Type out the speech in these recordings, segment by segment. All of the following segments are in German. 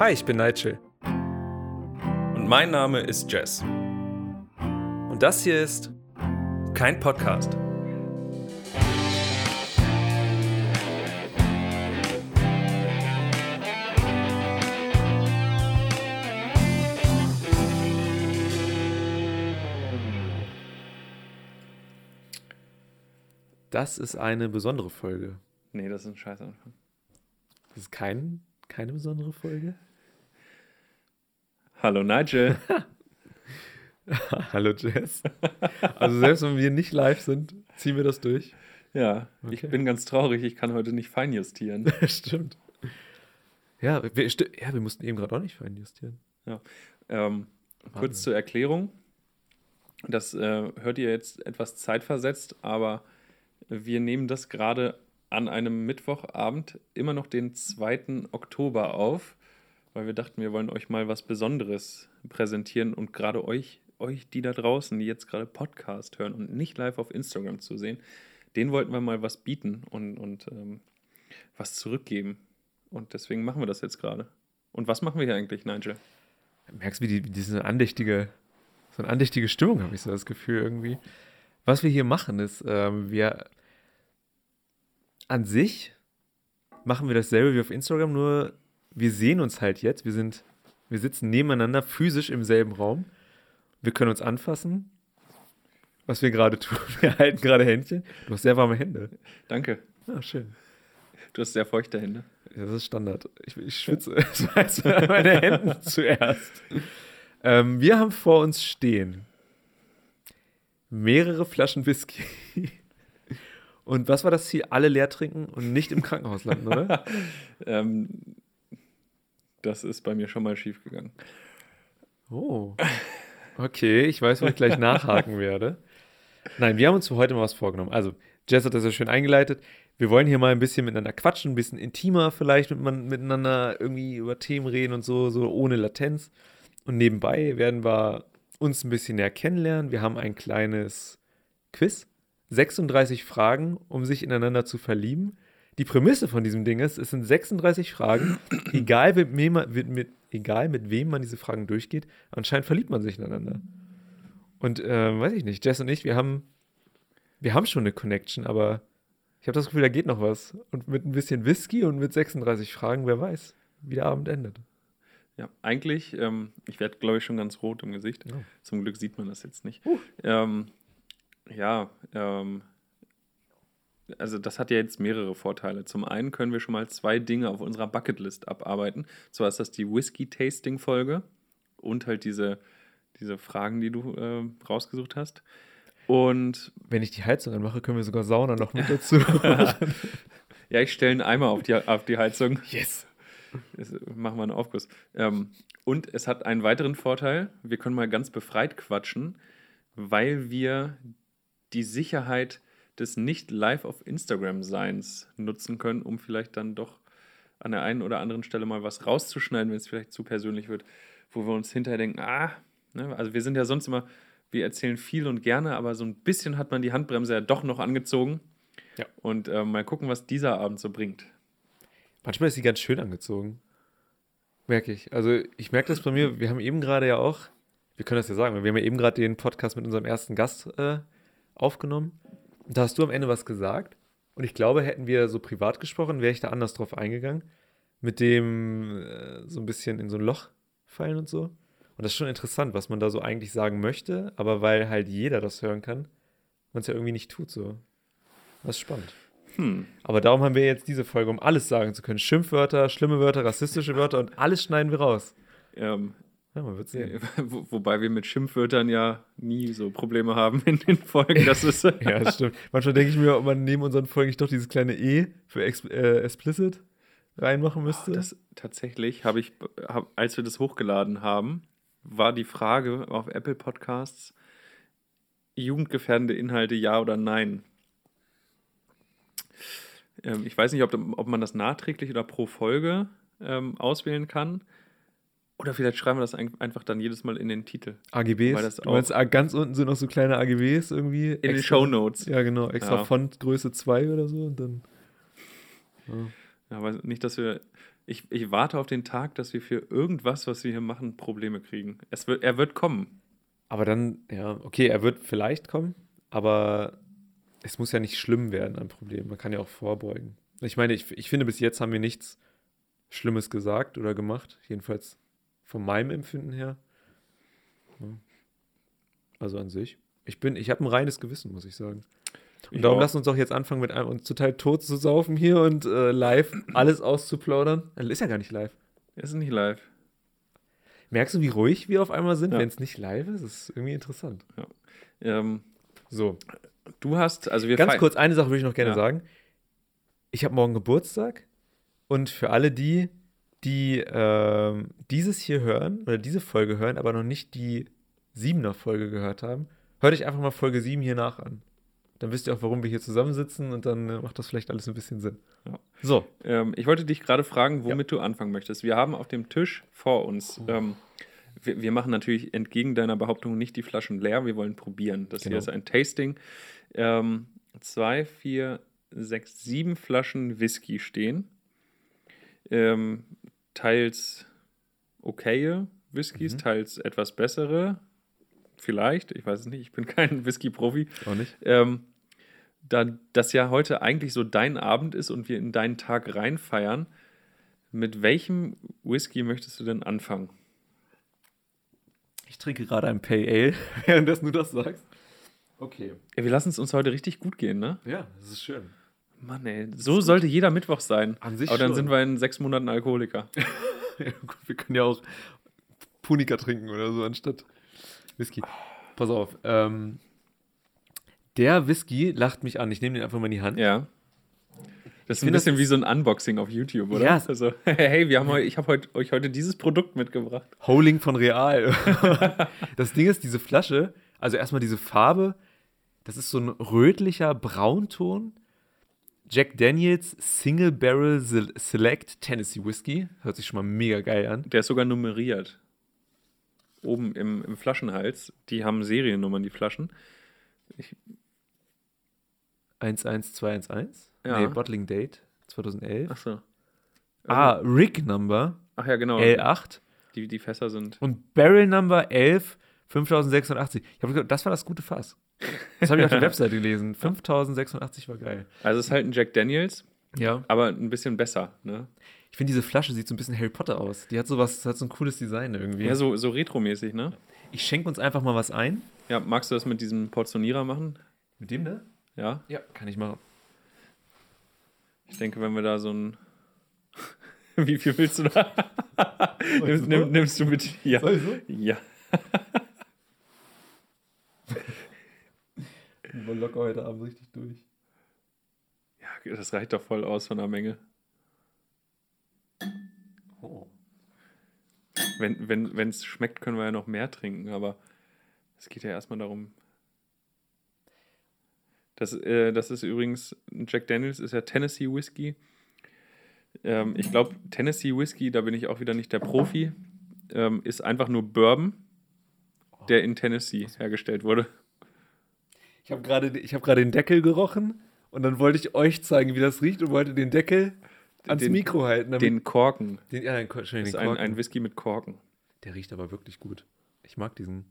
Hi, ich bin Nigel. Und mein Name ist Jess. Und das hier ist kein Podcast. Das ist eine besondere Folge. Nee, das ist ein scheiß Anfang. Das ist kein, keine besondere Folge? Hallo Nigel. Hallo Jess. Also selbst wenn wir nicht live sind, ziehen wir das durch. Ja, Okay. ich bin ganz traurig, ich kann heute nicht feinjustieren. Stimmt. Ja wir, ja, wir mussten eben gerade auch nicht feinjustieren. ähm, kurz zur Erklärung. Das äh, hört ihr jetzt etwas zeitversetzt, aber wir nehmen das gerade an einem Mittwochabend, immer noch den 2. Oktober auf, weil wir dachten, wir wollen euch mal was Besonderes präsentieren und gerade euch, euch, die da draußen, die jetzt gerade Podcast hören und nicht live auf Instagram zu sehen, denen wollten wir mal was bieten und, und ähm, was zurückgeben. Und deswegen machen wir das jetzt gerade. Und was machen wir hier eigentlich, Nigel? Merkst du, wie, die, wie diese andächtige, so eine andächtige Stimmung, habe ich so das Gefühl irgendwie. Was wir hier machen, ist, ähm, wir an sich machen wir dasselbe wie auf Instagram, nur wir sehen uns halt jetzt. Wir sind, wir sitzen nebeneinander physisch im selben Raum. Wir können uns anfassen. Was wir gerade tun. Wir halten gerade Händchen. Du hast sehr warme Hände. Danke. Ah, schön. Du hast sehr feuchte Hände. Ja, das ist Standard. Ich, ich schwitze. Das heißt, meine Hände zuerst. Ähm, wir haben vor uns stehen mehrere Flaschen Whisky. Und was war das Ziel? Alle leer trinken und nicht im Krankenhaus landen, oder? Ähm, das ist bei mir schon mal schief gegangen. Oh. Okay, ich weiß, wo ich gleich nachhaken werde. Nein, wir haben uns für heute mal was vorgenommen. Also, Jess hat das ja schön eingeleitet. Wir wollen hier mal ein bisschen miteinander quatschen, ein bisschen intimer vielleicht mit man, miteinander irgendwie über Themen reden und so, so ohne Latenz. Und nebenbei werden wir uns ein bisschen näher kennenlernen. Wir haben ein kleines Quiz. 36 Fragen, um sich ineinander zu verlieben. Die Prämisse von diesem Ding ist, es sind 36 Fragen, egal mit, wem man, mit, mit, egal mit wem man diese Fragen durchgeht, anscheinend verliebt man sich ineinander. Und ähm, weiß ich nicht, Jess und ich, wir haben, wir haben schon eine Connection, aber ich habe das Gefühl, da geht noch was. Und mit ein bisschen Whisky und mit 36 Fragen, wer weiß, wie der Abend endet. Ja, eigentlich, ähm, ich werde, glaube ich, schon ganz rot im Gesicht. Ja. Zum Glück sieht man das jetzt nicht. Uh. Ähm, ja, ähm, also das hat ja jetzt mehrere Vorteile. Zum einen können wir schon mal zwei Dinge auf unserer Bucketlist abarbeiten. Zwar ist das die Whisky-Tasting-Folge und halt diese, diese Fragen, die du äh, rausgesucht hast. Und Wenn ich die Heizung anmache, können wir sogar Sauna noch mit dazu. ja, ich stelle einen Eimer auf die, auf die Heizung. yes. Das machen wir einen Aufguss. Ähm, und es hat einen weiteren Vorteil. Wir können mal ganz befreit quatschen, weil wir die Sicherheit des nicht live auf Instagram Seins nutzen können, um vielleicht dann doch an der einen oder anderen Stelle mal was rauszuschneiden, wenn es vielleicht zu persönlich wird, wo wir uns hinterher denken, ah, ne, also wir sind ja sonst immer, wir erzählen viel und gerne, aber so ein bisschen hat man die Handbremse ja doch noch angezogen. Ja. Und äh, mal gucken, was dieser Abend so bringt. Manchmal ist sie ganz schön angezogen. Merke ich. Also ich merke das bei mir, wir haben eben gerade ja auch, wir können das ja sagen, wir haben ja eben gerade den Podcast mit unserem ersten Gast äh, aufgenommen. Da hast du am Ende was gesagt. Und ich glaube, hätten wir so privat gesprochen, wäre ich da anders drauf eingegangen. Mit dem äh, so ein bisschen in so ein Loch fallen und so. Und das ist schon interessant, was man da so eigentlich sagen möchte, aber weil halt jeder das hören kann, man es ja irgendwie nicht tut so. Das ist spannend. Hm. Aber darum haben wir jetzt diese Folge, um alles sagen zu können. Schimpfwörter, schlimme Wörter, rassistische Wörter und alles schneiden wir raus. Ähm, Ja, man wird sehen. Wo, wobei wir mit Schimpfwörtern ja nie so Probleme haben in den Folgen. Das ist Ja, das stimmt. Manchmal denke ich mir, ob man neben unseren Folgen nicht doch dieses kleine E für ex äh, explicit reinmachen müsste. das, tatsächlich habe ich, hab, als wir das hochgeladen haben, war die Frage auf Apple Podcasts, jugendgefährdende Inhalte ja oder nein. Ähm, ich weiß nicht, ob, ob man das nachträglich oder pro Folge ähm, auswählen kann. Oder vielleicht schreiben wir das ein, einfach dann jedes Mal in den Titel. AGBs. Weil das du meinst, ah, ganz unten sind noch so kleine AGBs irgendwie. In den Shownotes. Ja, genau. Extra Ja. Fontgröße 2 oder so. Und dann. Ja. Aber nicht, dass wir. Ich, ich warte auf den Tag, dass wir für irgendwas, was wir hier machen, Probleme kriegen. Es wird, er wird kommen. Aber dann, ja, okay, er wird vielleicht kommen, aber es muss ja nicht schlimm werden, ein Problem. Man kann ja auch vorbeugen. Ich meine, ich, ich finde, bis jetzt haben wir nichts Schlimmes gesagt oder gemacht. Jedenfalls von meinem Empfinden her. Ja. Also an sich. Ich bin, ich habe ein reines Gewissen, muss ich sagen. Und Ich darum auch. lass uns doch jetzt anfangen, mit einem, uns total tot zu saufen hier und äh, live alles auszuplaudern. Äh, Ist ja gar nicht live. Es ist nicht live. Merkst du, wie ruhig wir auf einmal sind, Ja. wenn es nicht live ist? Das ist irgendwie interessant. Ähm, So, du hast, also wir ganz kurz, eine Sache würde ich noch gerne Ja. sagen. Ich habe morgen Geburtstag und für alle die, die ähm, dieses hier hören oder diese Folge hören, aber noch nicht die siebener Folge gehört haben, hört euch einfach mal Folge 7 hier nach an. Dann wisst ihr auch, warum wir hier zusammensitzen und dann äh, macht das vielleicht alles ein bisschen Sinn. Ja. So, Ähm, ich wollte dich gerade fragen, womit du anfangen möchtest. Wir haben auf dem Tisch vor uns, ähm, wir, wir machen natürlich entgegen deiner Behauptung nicht die Flaschen leer, wir wollen probieren. Das Genau. hier ist ein Tasting. Ähm, zwei, vier, sechs, sieben Flaschen Whisky stehen. Ähm, teils okaye Whiskys, Mhm. teils etwas bessere. Vielleicht, ich weiß es nicht, ich bin kein Whisky-Profi. auch nicht. Ähm, da das ja heute eigentlich so dein Abend ist und wir in deinen Tag reinfeiern, mit welchem Whisky möchtest du denn anfangen? Ich trinke gerade ein Pale Ale, währenddessen du das sagst. Okay. Ja, wir lassen es uns heute richtig gut gehen, ne? Ja, das ist schön. Mann, ey, so sollte jeder Mittwoch sein. An sich Aber dann schon. sind wir in sechs Monaten Alkoholiker. Ja, gut, wir können ja auch Punika trinken oder so anstatt Whisky. Pass auf. Ähm, der Whisky lacht mich an. Ich nehme den einfach mal in die Hand. Ja. Das ist ein bisschen wie so ein Unboxing auf YouTube, oder? Ja, es- Also, hey, wir haben heu, ich habe heut, euch heute dieses Produkt mitgebracht. Holing von Real. das Ding ist, diese Flasche, also erstmal diese Farbe, das ist so ein rötlicher Braunton. Jack Daniels Single Barrel Se- Select Tennessee Whisky. Hört sich schon mal mega geil an. Der ist sogar nummeriert. Oben im, im Flaschenhals. Die haben Seriennummern, die Flaschen. 11211? Ja. Nee, Bottling Date 2011. Achso. Ah, Rig Number Ach ja, genau. L8 Die, die Fässer sind. und Barrel Number 11 5086. Ich habe gesagt, das war das gute Fass. Das habe ich auf der Webseite gelesen. 5086 war geil. Also es ist halt ein Jack Daniels, Ja. aber ein bisschen besser, ne? Ich finde, diese Flasche sieht so ein bisschen Harry Potter aus. Die hat so was, hat so ein cooles Design irgendwie. Ja, so, so retromäßig, ne? Ich schenke uns einfach mal was ein. Ja, magst du das mit diesem Portionierer machen? Mit dem, ne? Ja. Ja, kann ich machen. Ich denke, wenn wir da so ein. Wie viel willst du da? nimmst, nimmst du mit? Ja. Soll so? Ja. Wir locker heute Abend richtig durch. Ja, das reicht doch voll aus von der Menge. Oh. Wenn es schmeckt, können wir ja noch mehr trinken, aber es geht ja erstmal darum. Das, äh, das ist übrigens, Jack Daniels ist ja Tennessee Whiskey. Ähm, ich glaube, Tennessee Whiskey, da bin ich auch wieder nicht der Profi, ähm, ist einfach nur Bourbon, der in Tennessee hergestellt wurde. Ich habe gerade ich hab gerade den Deckel gerochen und dann wollte ich euch zeigen, wie das riecht und wollte den Deckel ans Den- Mikro halten. damit- Den Korken. den, ja, den, Das den ist ein, Korken. ein Whisky mit Korken. Der riecht aber wirklich gut. Ich mag diesen.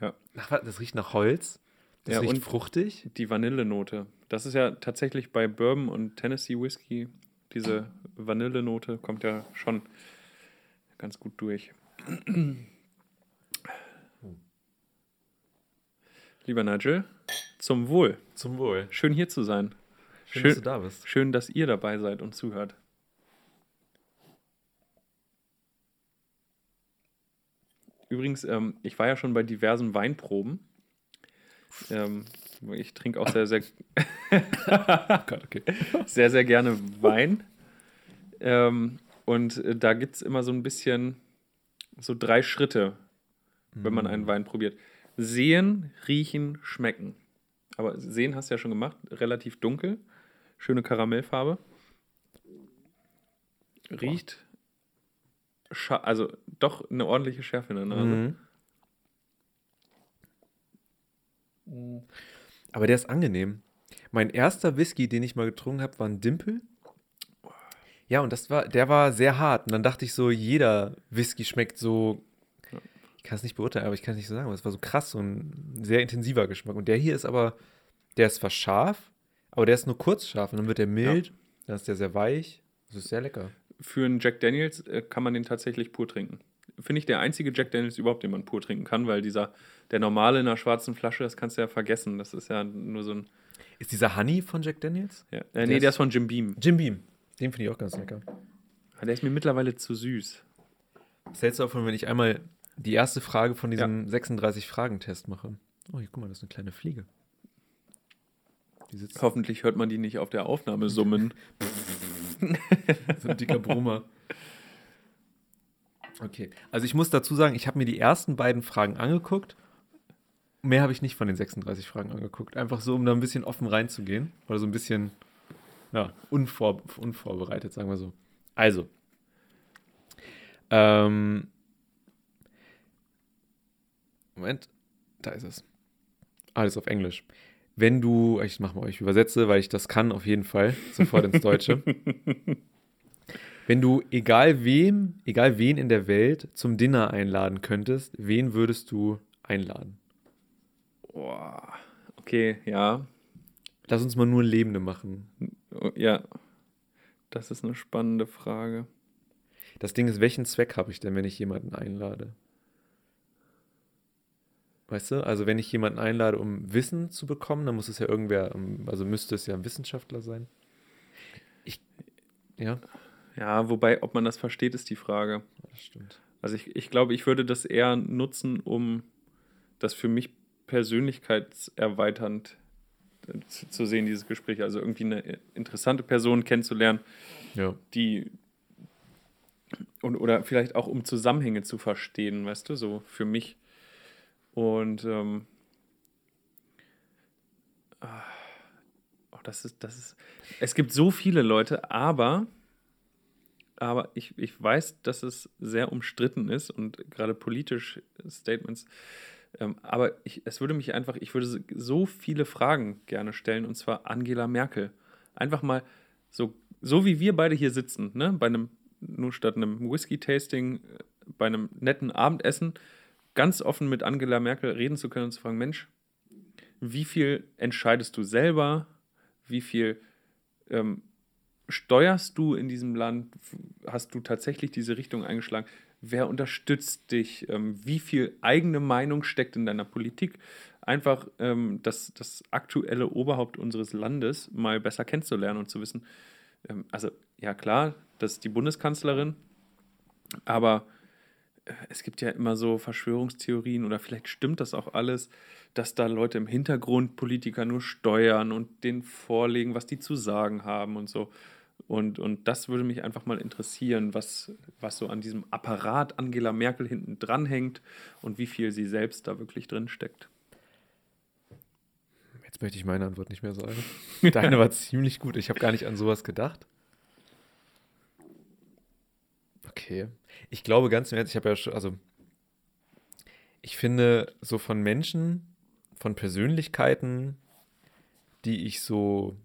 Ja. Ach, das riecht nach Holz. Das Ja, riecht und- fruchtig. Die Vanillenote. Das ist ja tatsächlich bei Bourbon und Tennessee Whiskey, diese Vanillenote kommt ja schon ganz gut durch. Lieber Nigel, zum Wohl. Zum Wohl. Schön hier zu sein. Schön, Schön- dass du da bist. Schön, dass ihr dabei seid und zuhört. Übrigens, ähm, ich war ja schon bei diversen Weinproben. Ähm, ich trinke auch sehr, sehr, Gott, okay. sehr, sehr gerne Wein. Ähm, und äh, da gibt es immer so ein bisschen so drei Schritte, wenn man einen Wein probiert. Sehen, riechen, schmecken. Aber sehen hast du ja schon gemacht, relativ dunkel, schöne Karamellfarbe. Riecht, also doch eine ordentliche Schärfe in der Nase. Mhm. Aber der ist angenehm. Mein erster Whisky, den ich mal getrunken habe, war ein Dimpel. Ja, und das war, der war sehr hart. Und dann dachte ich so, jeder Whisky schmeckt so. Ich kann es nicht beurteilen, aber ich kann es nicht so sagen. Aber es war so krass, so ein sehr intensiver Geschmack. Und der hier ist aber, der ist zwar scharf, aber der ist nur kurz scharf. Und dann wird der mild, ja. dann ist der sehr weich. Das ist sehr lecker. Für einen Jack Daniels äh, kann man den tatsächlich pur trinken. Finde ich der einzige Jack Daniels überhaupt, den man pur trinken kann, weil dieser, der normale in einer schwarzen Flasche, das kannst du ja vergessen. Das ist ja nur so ein. Ist dieser Honey von Jack Daniels? Ja. Äh, nee, der ist von Jim Beam. Jim Beam. Den finde ich auch ganz lecker. Ah, der ist mir mittlerweile zu süß. Was hältst du davon, wenn ich einmal die erste Frage von diesem ja. 36-Fragen-Test mache? Oh, hier, guck mal, das ist eine kleine Fliege. Hoffentlich hört man die nicht auf der Aufnahme summen. so ein dicker Brummer. Okay, also ich muss dazu sagen, ich habe mir die ersten beiden Fragen angeguckt. Mehr habe ich nicht von den 36 Fragen angeguckt. Einfach so, um da ein bisschen offen reinzugehen. Oder so ein bisschen ja, unvor, unvorbereitet, sagen wir so. Also. Ähm, Moment, da ist es. Alles auf Englisch. Wenn du, ich mache mal, ich übersetze, weil ich das kann auf jeden Fall, sofort ins Deutsche. Wenn du egal wem, egal wen in der Welt zum Dinner einladen könntest, wen würdest du einladen? Boah, okay, ja. Lass uns mal nur Lebende machen. Ja, das ist eine spannende Frage. Das Ding ist, welchen Zweck habe ich denn, wenn ich jemanden einlade? Weißt du, also wenn ich jemanden einlade, um Wissen zu bekommen, dann muss es ja irgendwer, also müsste es ja ein Wissenschaftler sein. Ich, ja. Ja, wobei, ob man das versteht, ist die Frage. Das stimmt. Also ich, ich glaube, ich würde das eher nutzen, um das für mich persönlichkeitserweiternd zu, zu sehen, dieses Gespräch. Also irgendwie eine interessante Person kennenzulernen, ja. die und, oder vielleicht auch um Zusammenhänge zu verstehen, weißt du, so für mich. Und ähm, oh, das ist, das ist. Es gibt so viele Leute, aber aber ich, ich weiß, dass es sehr umstritten ist und gerade politisch Statements ähm, aber ich, es würde mich einfach, ich würde so viele Fragen gerne stellen, und zwar Angela Merkel. Einfach mal so, so wie wir beide hier sitzen, ne? bei einem, nur statt einem Whisky-Tasting, äh, bei einem netten Abendessen, ganz offen mit Angela Merkel reden zu können und zu fragen, Mensch, wie viel entscheidest du selber? Wie viel ähm, steuerst du in diesem Land? Hast du tatsächlich diese Richtung eingeschlagen? wer unterstützt dich, ähm, wie viel eigene Meinung steckt in deiner Politik. Einfach ähm, das, das aktuelle Oberhaupt unseres Landes mal besser kennenzulernen und zu wissen, ähm, also ja klar, das ist die Bundeskanzlerin, aber es gibt ja immer so Verschwörungstheorien oder vielleicht stimmt das auch alles, dass da Leute im Hintergrund Politiker nur steuern und denen vorlegen, was die zu sagen haben und so. Und, und das würde mich einfach mal interessieren, was, was so an diesem Apparat Angela Merkel hinten dran hängt und wie viel sie selbst da wirklich drin steckt. Jetzt möchte ich meine Antwort nicht mehr sagen. Deine war ziemlich gut. Ich habe gar nicht an sowas gedacht. Okay. Ich glaube ganz im Ernst, ich habe ja schon, also ich finde so von Menschen, von Persönlichkeiten, die ich so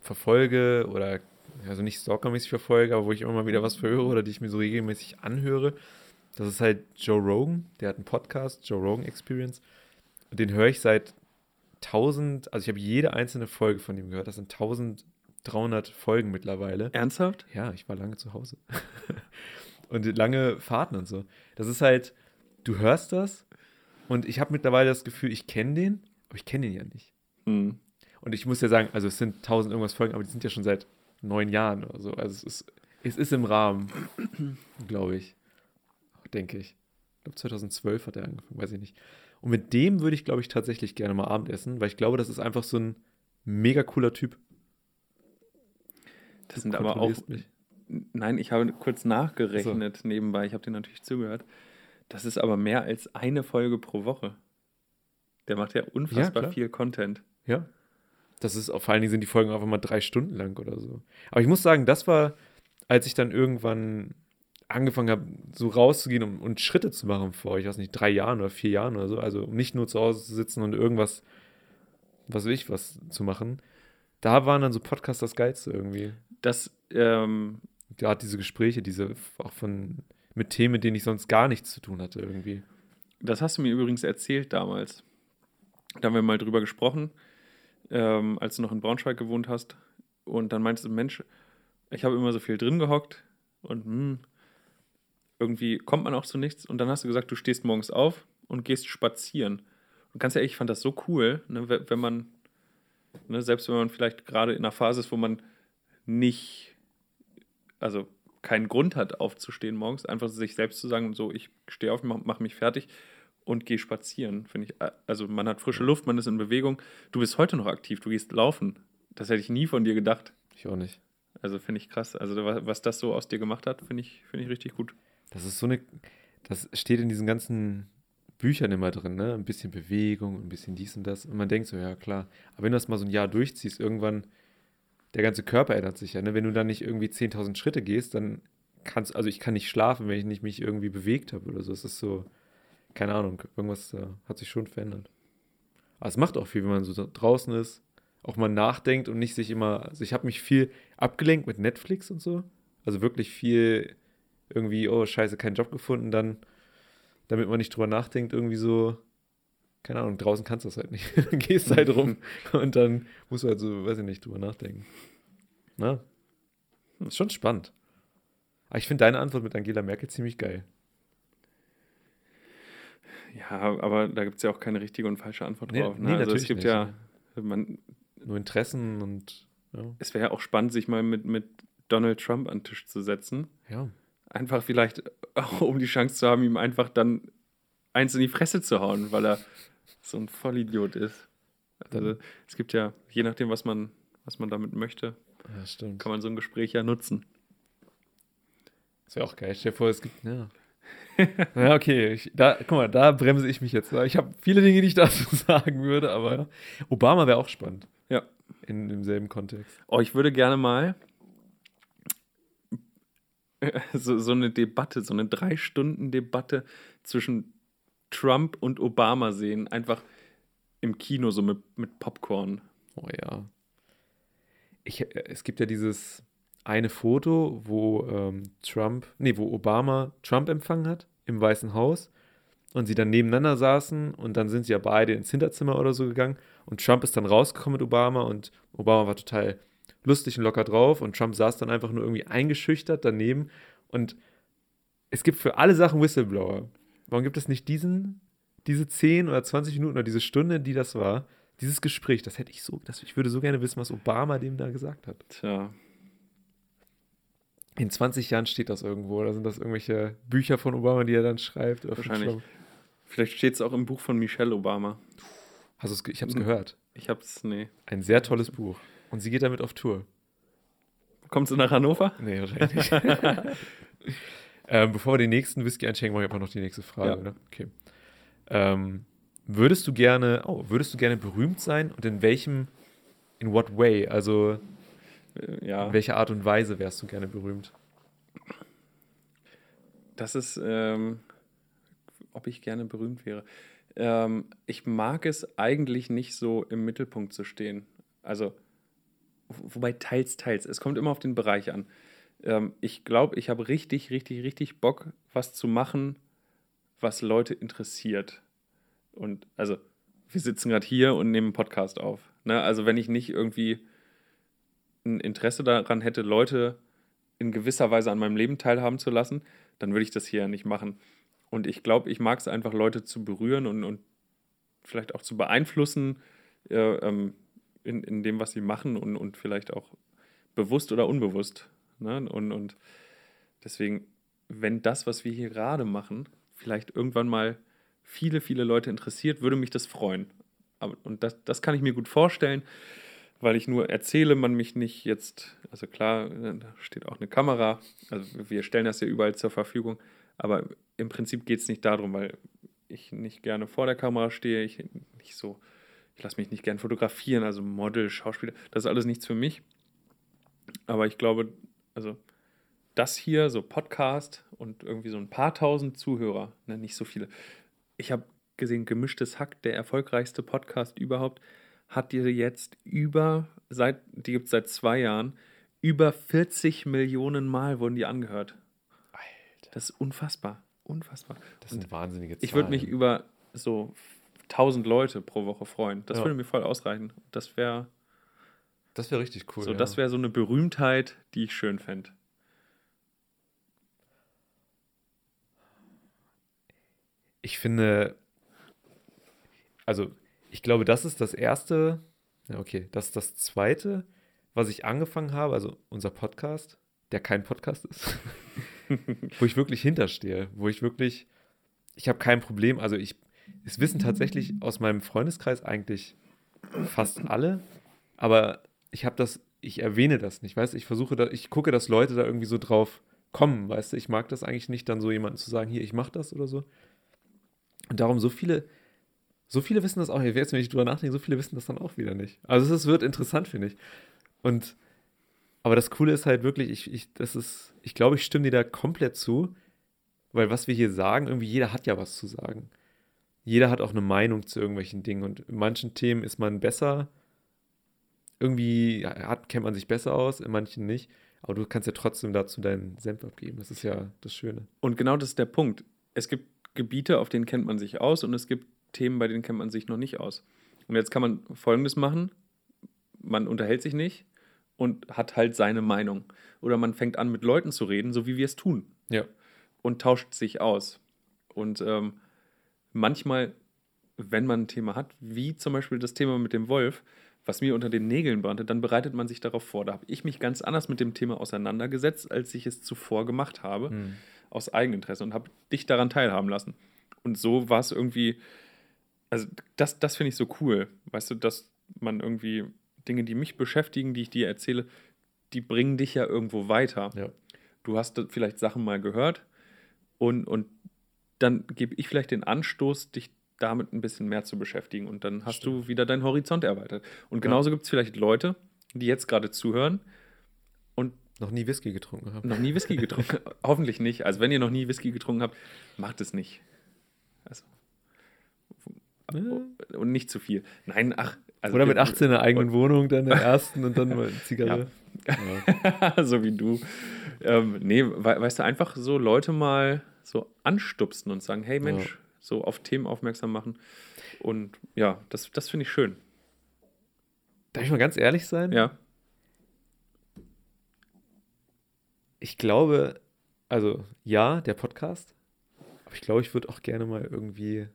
verfolge oder also nicht stalkermäßig verfolge, aber wo ich immer mal wieder was höre oder die ich mir so regelmäßig anhöre. Das ist halt Joe Rogan, der hat einen Podcast, Joe Rogan Experience. Und den höre ich seit 1000, also ich habe jede einzelne Folge von ihm gehört. Das sind 1300 Folgen mittlerweile. Ernsthaft? Ja, ich war lange zu Hause. und lange Fahrten und so. Das ist halt, du hörst das und ich habe mittlerweile das Gefühl, ich kenne den, aber ich kenne den ja nicht. Mhm. Und ich muss ja sagen, also es sind 1000 irgendwas Folgen, aber die sind ja schon seit neun Jahren oder so. Also es ist, es ist im Rahmen, glaube ich. Denke ich. Ich glaube 2012 hat er angefangen, weiß ich nicht. Und mit dem würde ich, glaube ich, tatsächlich gerne mal Abendessen, weil ich glaube, das ist einfach so ein mega cooler Typ. Das du sind aber auch. Mich. Nein, ich habe kurz nachgerechnet so. nebenbei. Ich habe dir natürlich zugehört. Das ist aber mehr als eine Folge pro Woche. Der macht ja unfassbar ja, viel Content. Ja, das ist, vor allen Dingen sind die Folgen einfach mal drei Stunden lang oder so. Aber ich muss sagen, das war, als ich dann irgendwann angefangen habe, so rauszugehen und, und, Schritte zu machen vor, ich weiß nicht, drei Jahren oder vier Jahren oder so. Also um nicht nur zu Hause zu sitzen und irgendwas, was will ich, was zu machen. Da waren dann so Podcasts das Geilste irgendwie. Das, ähm, Gerade diese Gespräche, diese auch von mit Themen, denen ich sonst gar nichts zu tun hatte irgendwie. Das hast du mir übrigens erzählt damals. Da haben wir mal drüber gesprochen, ähm, als du noch in Braunschweig gewohnt hast. Und dann meintest du, Mensch, ich habe immer so viel drin gehockt und hm, irgendwie kommt man auch zu nichts. Und dann hast du gesagt, du stehst morgens auf und gehst spazieren. Und ganz ehrlich, ich fand das so cool, ne, wenn man, ne, selbst wenn man vielleicht gerade in einer Phase ist, wo man nicht, also keinen Grund hat, aufzustehen morgens, einfach sich selbst zu sagen, so, ich stehe auf, mach, mach mich fertig und gehe spazieren, finde ich. Also man hat frische Luft, man ist in Bewegung. Du bist heute noch aktiv, du gehst laufen. Das hätte ich nie von dir gedacht. Ich auch nicht. Also finde ich krass. Also was das so aus dir gemacht hat, finde ich, find ich richtig gut. Das ist so eine, das steht in diesen ganzen Büchern immer drin, ne? Ein bisschen Bewegung, ein bisschen dies und das. Und man denkt so, ja klar. Aber wenn du das mal so ein Jahr durchziehst, irgendwann, der ganze Körper ändert sich ja, ne? Wenn du dann nicht irgendwie 10.000 Schritte gehst, dann kannst, also ich kann nicht schlafen, wenn ich nicht mich irgendwie bewegt habe oder so. Es ist so, keine Ahnung, irgendwas äh, hat sich schon verändert. Aber es macht auch viel, wenn man so draußen ist, auch mal nachdenkt und nicht sich immer, also ich habe mich viel abgelenkt mit Netflix und so. Also wirklich viel irgendwie, oh scheiße, keinen Job gefunden, dann, damit man nicht drüber nachdenkt, irgendwie so, keine Ahnung, draußen kannst du das halt nicht. dann gehst halt rum und dann musst du halt so, weiß ich nicht, drüber nachdenken. Na? Ist schon spannend. Aber ich finde deine Antwort mit Angela Merkel ziemlich geil. Ja, aber da gibt es ja auch keine richtige und falsche Antwort drauf. Nee, ne? nee also es gibt nicht. ja man, nur Interessen und ja. Es wäre ja auch spannend, sich mal mit, mit Donald Trump an den Tisch zu setzen. Ja. Einfach vielleicht auch, um die Chance zu haben, ihm einfach dann eins in die Fresse zu hauen, weil er so ein Vollidiot ist. Also es gibt ja, je nachdem, was man, was man damit möchte, ja, kann man so ein Gespräch ja nutzen. Das wäre auch geil. Stell dir vor, es gibt, ja. ja, okay. Ich, da, guck mal, da bremse ich mich jetzt. Ich habe viele Dinge, die ich dazu sagen würde, aber Obama wäre auch spannend. Ja. In demselben Kontext. Oh, ich würde gerne mal so, so eine Debatte, so eine Drei-Stunden-Debatte zwischen Trump und Obama sehen. Einfach im Kino, so mit, mit Popcorn. Oh ja. Ich, es gibt ja dieses eine Foto, wo ähm, Trump, nee, wo Obama Trump empfangen hat im Weißen Haus und sie dann nebeneinander saßen und dann sind sie ja beide ins Hinterzimmer oder so gegangen und Trump ist dann rausgekommen mit Obama und Obama war total lustig und locker drauf und Trump saß dann einfach nur irgendwie eingeschüchtert daneben und es gibt für alle Sachen Whistleblower. Warum gibt es nicht diesen, diese 10 oder 20 Minuten oder diese Stunde, die das war, dieses Gespräch, das hätte ich so, das, ich würde so gerne wissen, was Obama dem da gesagt hat. Tja, in 20 Jahren steht das irgendwo. Oder sind das irgendwelche Bücher von Obama, die er dann schreibt? Wahrscheinlich. Vielleicht steht es auch im Buch von Michelle Obama. Hast du's, ich habe es gehört. Ich habe es, nee. Ein sehr tolles Buch. Und sie geht damit auf Tour. Kommt sie nach Hannover? Nee, wahrscheinlich nicht. ähm, bevor wir den nächsten Whisky einschenken, mache ich einfach noch die nächste Frage. Ja. Oder? Okay. Ähm, würdest du gerne, oh, würdest du gerne berühmt sein und in welchem, in what way? Also ja. In welcher Art und Weise wärst du gerne berühmt? Das ist, ähm, ob ich gerne berühmt wäre. Ähm, ich mag es eigentlich nicht so im Mittelpunkt zu stehen. Also, wobei teils, teils. Es kommt immer auf den Bereich an. Ähm, ich glaube, ich habe richtig, richtig, richtig Bock, was zu machen, was Leute interessiert. Und also, wir sitzen gerade hier und nehmen einen Podcast auf. Ne? Also, wenn ich nicht irgendwie ein Interesse daran hätte, Leute in gewisser Weise an meinem Leben teilhaben zu lassen, dann würde ich das hier ja nicht machen. Und ich glaube, ich mag es einfach, Leute zu berühren und, und vielleicht auch zu beeinflussen äh, ähm, in, in dem, was sie machen und, und vielleicht auch bewusst oder unbewusst. Ne? Und, und deswegen, wenn das, was wir hier gerade machen, vielleicht irgendwann mal viele, viele Leute interessiert, würde mich das freuen. Aber, und das, das kann ich mir gut vorstellen weil ich nur erzähle, man mich nicht jetzt, also klar, da steht auch eine Kamera, also wir stellen das ja überall zur Verfügung, aber im Prinzip geht es nicht darum, weil ich nicht gerne vor der Kamera stehe, ich nicht so, ich lasse mich nicht gern fotografieren, also Model, Schauspieler, das ist alles nichts für mich. Aber ich glaube, also das hier, so Podcast und irgendwie so ein paar tausend Zuhörer, ne, nicht so viele. Ich habe gesehen, gemischtes Hack, der erfolgreichste Podcast überhaupt, hat die jetzt über, seit, die gibt es seit zwei Jahren, über 40 Millionen Mal wurden die angehört. Alter. Das ist unfassbar. Unfassbar. Das sind Und wahnsinnige Zahlen. Ich würde mich über so 1000 Leute pro Woche freuen. Das ja. würde mir voll ausreichen. Das wäre. Das wäre richtig cool. So, ja. Das wäre so eine Berühmtheit, die ich schön fände. Ich finde, also ich glaube, das ist das erste, ja, okay, das ist das zweite, was ich angefangen habe, also unser Podcast, der kein Podcast ist, wo ich wirklich hinterstehe, wo ich wirklich, ich habe kein Problem, also ich, es wissen tatsächlich aus meinem Freundeskreis eigentlich fast alle, aber ich habe das, ich erwähne das nicht, weißt du, ich versuche da, ich gucke, dass Leute da irgendwie so drauf kommen, weißt du, ich mag das eigentlich nicht, dann so jemanden zu sagen, hier, ich mache das oder so. Und darum so viele, so viele wissen das auch, jetzt, wenn ich drüber nachdenke, so viele wissen das dann auch wieder nicht. Also es wird interessant, finde ich. Und aber das Coole ist halt wirklich, ich, ich, das ist, ich glaube, ich stimme dir da komplett zu, weil was wir hier sagen, irgendwie jeder hat ja was zu sagen. Jeder hat auch eine Meinung zu irgendwelchen Dingen und in manchen Themen ist man besser, irgendwie hat, kennt man sich besser aus, in manchen nicht. Aber du kannst ja trotzdem dazu deinen Senf abgeben. Das ist ja das Schöne. Und genau das ist der Punkt. Es gibt Gebiete, auf denen kennt man sich aus und es gibt Themen, bei denen kennt man sich noch nicht aus. Und jetzt kann man Folgendes machen. Man unterhält sich nicht und hat halt seine Meinung. Oder man fängt an, mit Leuten zu reden, so wie wir es tun. Ja. Und tauscht sich aus. Und ähm, manchmal, wenn man ein Thema hat, wie zum Beispiel das Thema mit dem Wolf, was mir unter den Nägeln brannte, dann bereitet man sich darauf vor. Da habe ich mich ganz anders mit dem Thema auseinandergesetzt, als ich es zuvor gemacht habe, mhm. aus Eigeninteresse und habe dich daran teilhaben lassen. Und so war es irgendwie, also das, das finde ich so cool, weißt du, dass man irgendwie Dinge, die mich beschäftigen, die ich dir erzähle, die bringen dich ja irgendwo weiter. Ja. Du hast vielleicht Sachen mal gehört und, und dann gebe ich vielleicht den Anstoß, dich damit ein bisschen mehr zu beschäftigen. Und dann hast Stimmt. du wieder deinen Horizont erweitert. Und genauso ja. gibt es vielleicht Leute, die jetzt gerade zuhören und noch nie Whisky getrunken haben. Noch nie Whisky getrunken. Hoffentlich nicht. Also wenn ihr noch nie Whisky getrunken habt, macht es nicht. Also, und nicht zu viel. Nein, ach, also Oder mit 18 in der eigenen Wohnung, dann der ersten und dann mal Zigarre. Ja. so wie du. Ähm, nee, we weißt du, einfach so Leute mal so anstupsen und sagen, hey Mensch, ja. So auf Themen aufmerksam machen. Und ja, das, das finde ich schön. Darf ich mal ganz ehrlich sein? Ja. Ich glaube, also ja, der Podcast. Aber ich glaube, ich würde auch gerne mal irgendwie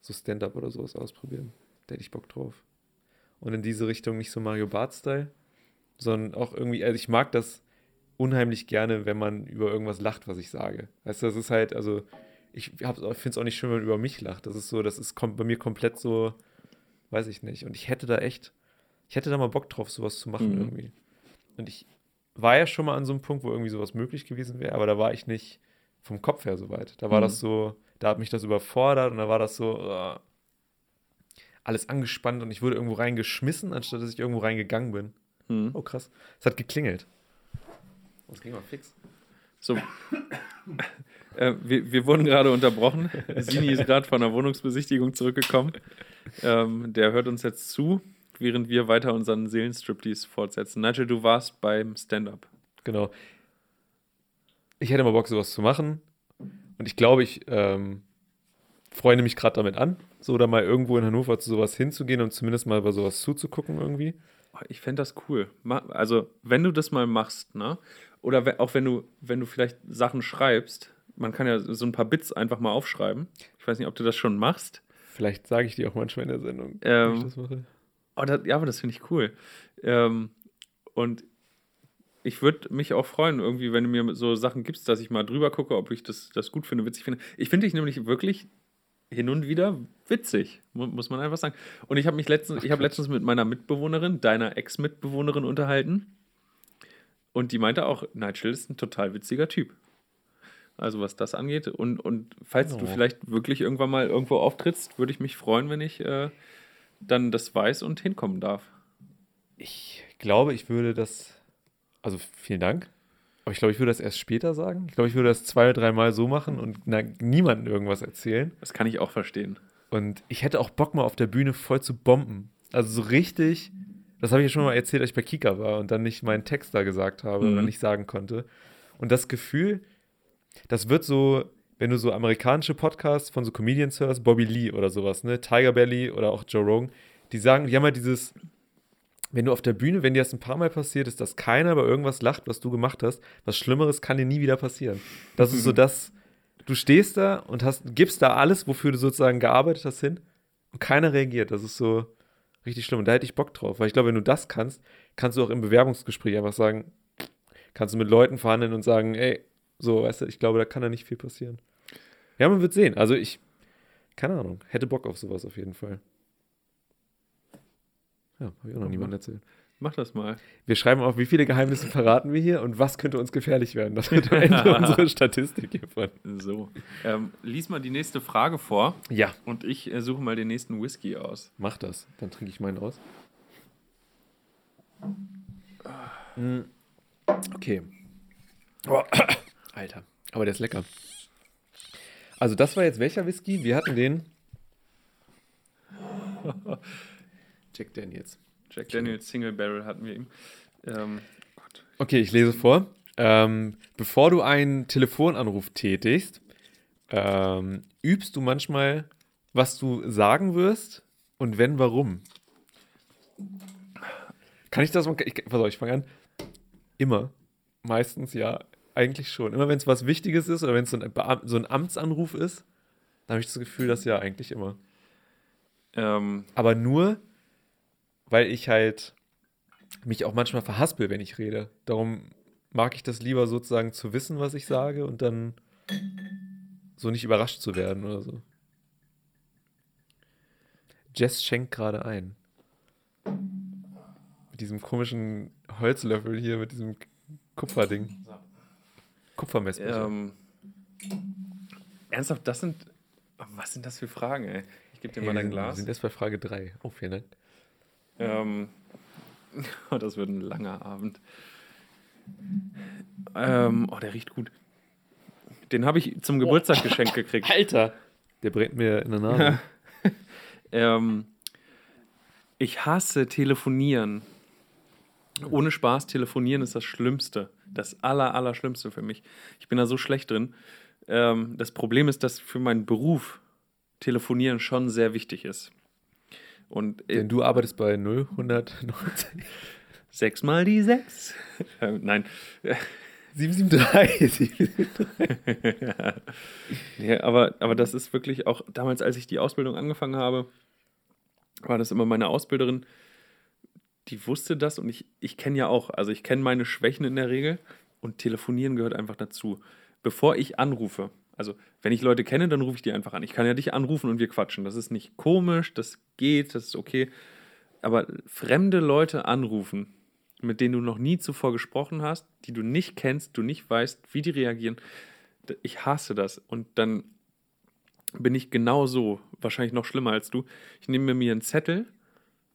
so Stand-up oder sowas ausprobieren. Da hätte ich Bock drauf und in diese Richtung nicht so Mario Bart-Style, sondern auch irgendwie, also ich mag das unheimlich gerne, wenn man über irgendwas lacht, was ich sage. Weißt du, das ist halt, also ich finde es auch nicht schön, wenn man über mich lacht. Das ist so, das ist bei mir komplett so, weiß ich nicht. Und ich hätte da echt, ich hätte da mal Bock drauf, sowas zu machen mhm. irgendwie. Und ich war ja schon mal an so einem Punkt, wo irgendwie sowas möglich gewesen wäre, aber da war ich nicht vom Kopf her so weit. Da war mhm. das so, da hat mich das überfordert und da war das so, uh, alles angespannt und ich wurde irgendwo reingeschmissen, anstatt dass ich irgendwo reingegangen bin. Hm. Oh, krass. Es hat geklingelt. Das ging mal fix. So. äh, wir, wir, wurden gerade unterbrochen. Sini ist gerade von der Wohnungsbesichtigung zurückgekommen. Ähm, der hört uns jetzt zu, während wir weiter unseren Seelenstriptease fortsetzen. Nigel, du warst beim Stand-Up. Genau. Ich hätte mal Bock, sowas zu machen. Und ich glaube, ich ähm, freue mich gerade damit an, so oder mal irgendwo in Hannover zu sowas hinzugehen und zumindest mal bei sowas zuzugucken irgendwie. Ich fände das cool. Also, wenn du das mal machst, ne? Oder auch wenn du, wenn du vielleicht Sachen schreibst, man kann ja so ein paar Bits einfach mal aufschreiben. Ich weiß nicht, ob du das schon machst. Vielleicht sage ich dir auch manchmal in der Sendung, ähm, ich das mache. Oh, das, ja, aber das finde ich cool. Ähm, und ich würde mich auch freuen, irgendwie, wenn du mir so Sachen gibst, dass ich mal drüber gucke, ob ich das, das gut finde, witzig finde. Ich finde dich nämlich wirklich hin und wieder witzig, muss man einfach sagen. Und ich habe mich letztens, ich habe letztens mit meiner Mitbewohnerin, deiner Ex-Mitbewohnerin unterhalten. Und die meinte auch, Nigel ist ein total witziger Typ. Also was das angeht. Und, und falls oh. du vielleicht wirklich irgendwann mal irgendwo auftrittst, würde ich mich freuen, wenn ich äh, dann das weiß und hinkommen darf. Ich glaube, ich würde das. Also vielen Dank. Aber ich glaube, ich würde das erst später sagen. Ich glaube, ich würde das zwei oder dreimal so machen und na, niemandem irgendwas erzählen. Das kann ich auch verstehen. Und ich hätte auch Bock mal auf der Bühne voll zu bomben. Also so richtig, das habe ich ja schon mal erzählt, als ich bei Kika war und dann nicht meinen Text da gesagt habe mhm. oder nicht sagen konnte. Und das Gefühl, das wird so, wenn du so amerikanische Podcasts von so Comedians hörst, Bobby Lee oder sowas, ne, Tiger Belly oder auch Joe Rogan, die sagen, die haben halt dieses, wenn du auf der Bühne, wenn dir das ein paar Mal passiert ist, dass keiner über irgendwas lacht, was du gemacht hast, was Schlimmeres kann dir nie wieder passieren. Das ist so das, du stehst da und hast, gibst da alles, wofür du sozusagen gearbeitet hast, hin und keiner reagiert. Das ist so richtig schlimm. Und da hätte ich Bock drauf, weil ich glaube, wenn du das kannst, kannst du auch im Bewerbungsgespräch einfach sagen, kannst du mit Leuten verhandeln und sagen, ey, so, weißt du, ich glaube, da kann da nicht viel passieren. Ja, man wird sehen. Also ich, keine Ahnung, hätte Bock auf sowas auf jeden Fall. Ja, habe ich auch noch niemandem erzählt. Mach das mal. Wir schreiben auf, wie viele Geheimnisse verraten wir hier und was könnte uns gefährlich werden. Das wird am Ende unsere Statistik hiervon. So. Ähm, lies mal die nächste Frage vor. Ja. Und ich äh, suche mal den nächsten Whisky aus. Mach das. Dann trinke ich meinen aus. Hm. Okay. Oh. Alter. Aber der ist lecker. Also, das war jetzt welcher Whisky? Wir hatten den. Jack Daniels. Jack Daniels Single Barrel hatten wir ihm. Ähm, okay, ich lese vor. Ähm, bevor du einen Telefonanruf tätigst, ähm, übst du manchmal, was du sagen wirst und wenn, warum? Kann ich das mal? Ich, pass auf, ich fange an. Immer. Meistens ja. Eigentlich schon. Immer wenn es was Wichtiges ist oder wenn es so, so, ein Amtsanruf ist, dann habe ich das Gefühl, dass ja eigentlich immer. Ähm, Aber nur, weil ich halt mich auch manchmal verhaspel, wenn ich rede. Darum mag ich das lieber sozusagen zu wissen, was ich sage und dann so nicht überrascht zu werden oder so. Jess schenkt gerade ein. Mit diesem komischen Holzlöffel hier, mit diesem Kupferding. Kupfermessbecher. Ähm, ernsthaft, das sind. Was sind das für Fragen, ey? Ich gebe dir hey, mal dein Glas. Wir sind erst bei Frage 3. Oh, vielen Dank. Ähm, das wird ein langer Abend. Ähm, oh, der riecht gut. Den habe ich zum Geburtstag oh. geschenkt gekriegt. Alter! Der brennt mir in der Nase. ähm, ich hasse telefonieren. Ohne Spaß, telefonieren ist das Schlimmste. Das aller, aller Schlimmste für mich. Ich bin da so schlecht drin. Ähm, das Problem ist, dass für meinen Beruf telefonieren schon sehr wichtig ist. Und Denn du arbeitest bei 0190. Sechs mal die sechs. äh, nein. 773. ja, aber, aber das ist wirklich auch damals, als ich die Ausbildung angefangen habe, war das immer meine Ausbilderin, die wusste das und ich, ich kenne ja auch, also ich kenne meine Schwächen in der Regel und telefonieren gehört einfach dazu. Bevor ich anrufe, also, wenn ich Leute kenne, dann rufe ich die einfach an. Ich kann ja dich anrufen und wir quatschen. Das ist nicht komisch, das geht, das ist okay. Aber fremde Leute anrufen, mit denen du noch nie zuvor gesprochen hast, die du nicht kennst, du nicht weißt, wie die reagieren, ich hasse das. Und dann bin ich genau so, wahrscheinlich noch schlimmer als du. Ich nehme mir einen Zettel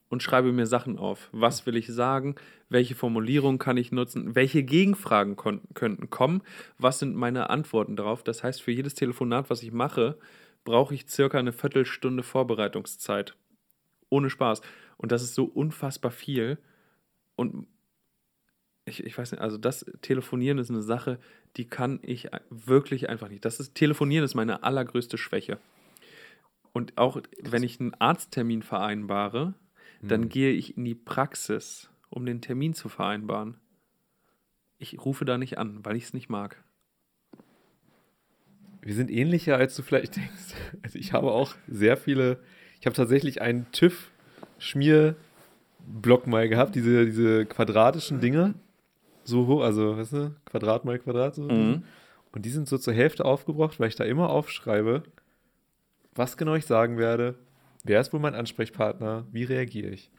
und schreibe mir Sachen auf. Was will ich sagen? Welche Formulierung kann ich nutzen? Welche Gegenfragen könnten kommen? Was sind meine Antworten darauf? Das heißt, für jedes Telefonat, was ich mache, brauche ich circa eine Viertelstunde Vorbereitungszeit. Ohne Spaß. Und das ist so unfassbar viel. Und ich, ich weiß nicht, also das Telefonieren ist eine Sache, die kann ich wirklich einfach nicht. Das ist, Telefonieren ist meine allergrößte Schwäche. Und auch wenn ich einen Arzttermin vereinbare, dann mhm. gehe ich in die Praxis, um den Termin zu vereinbaren. Ich rufe da nicht an, weil ich es nicht mag. Wir sind ähnlicher, als du vielleicht denkst. Also ich habe auch sehr viele, ich habe tatsächlich einen TÜV-Schmierblock mal gehabt, diese, diese quadratischen Dinge. So hoch, also, weißt du, Quadrat mal Quadrat. So. Mhm. Und die sind so zur Hälfte aufgebraucht, weil ich da immer aufschreibe, was genau ich sagen werde, Wer ist wohl mein Ansprechpartner? Wie reagiere ich?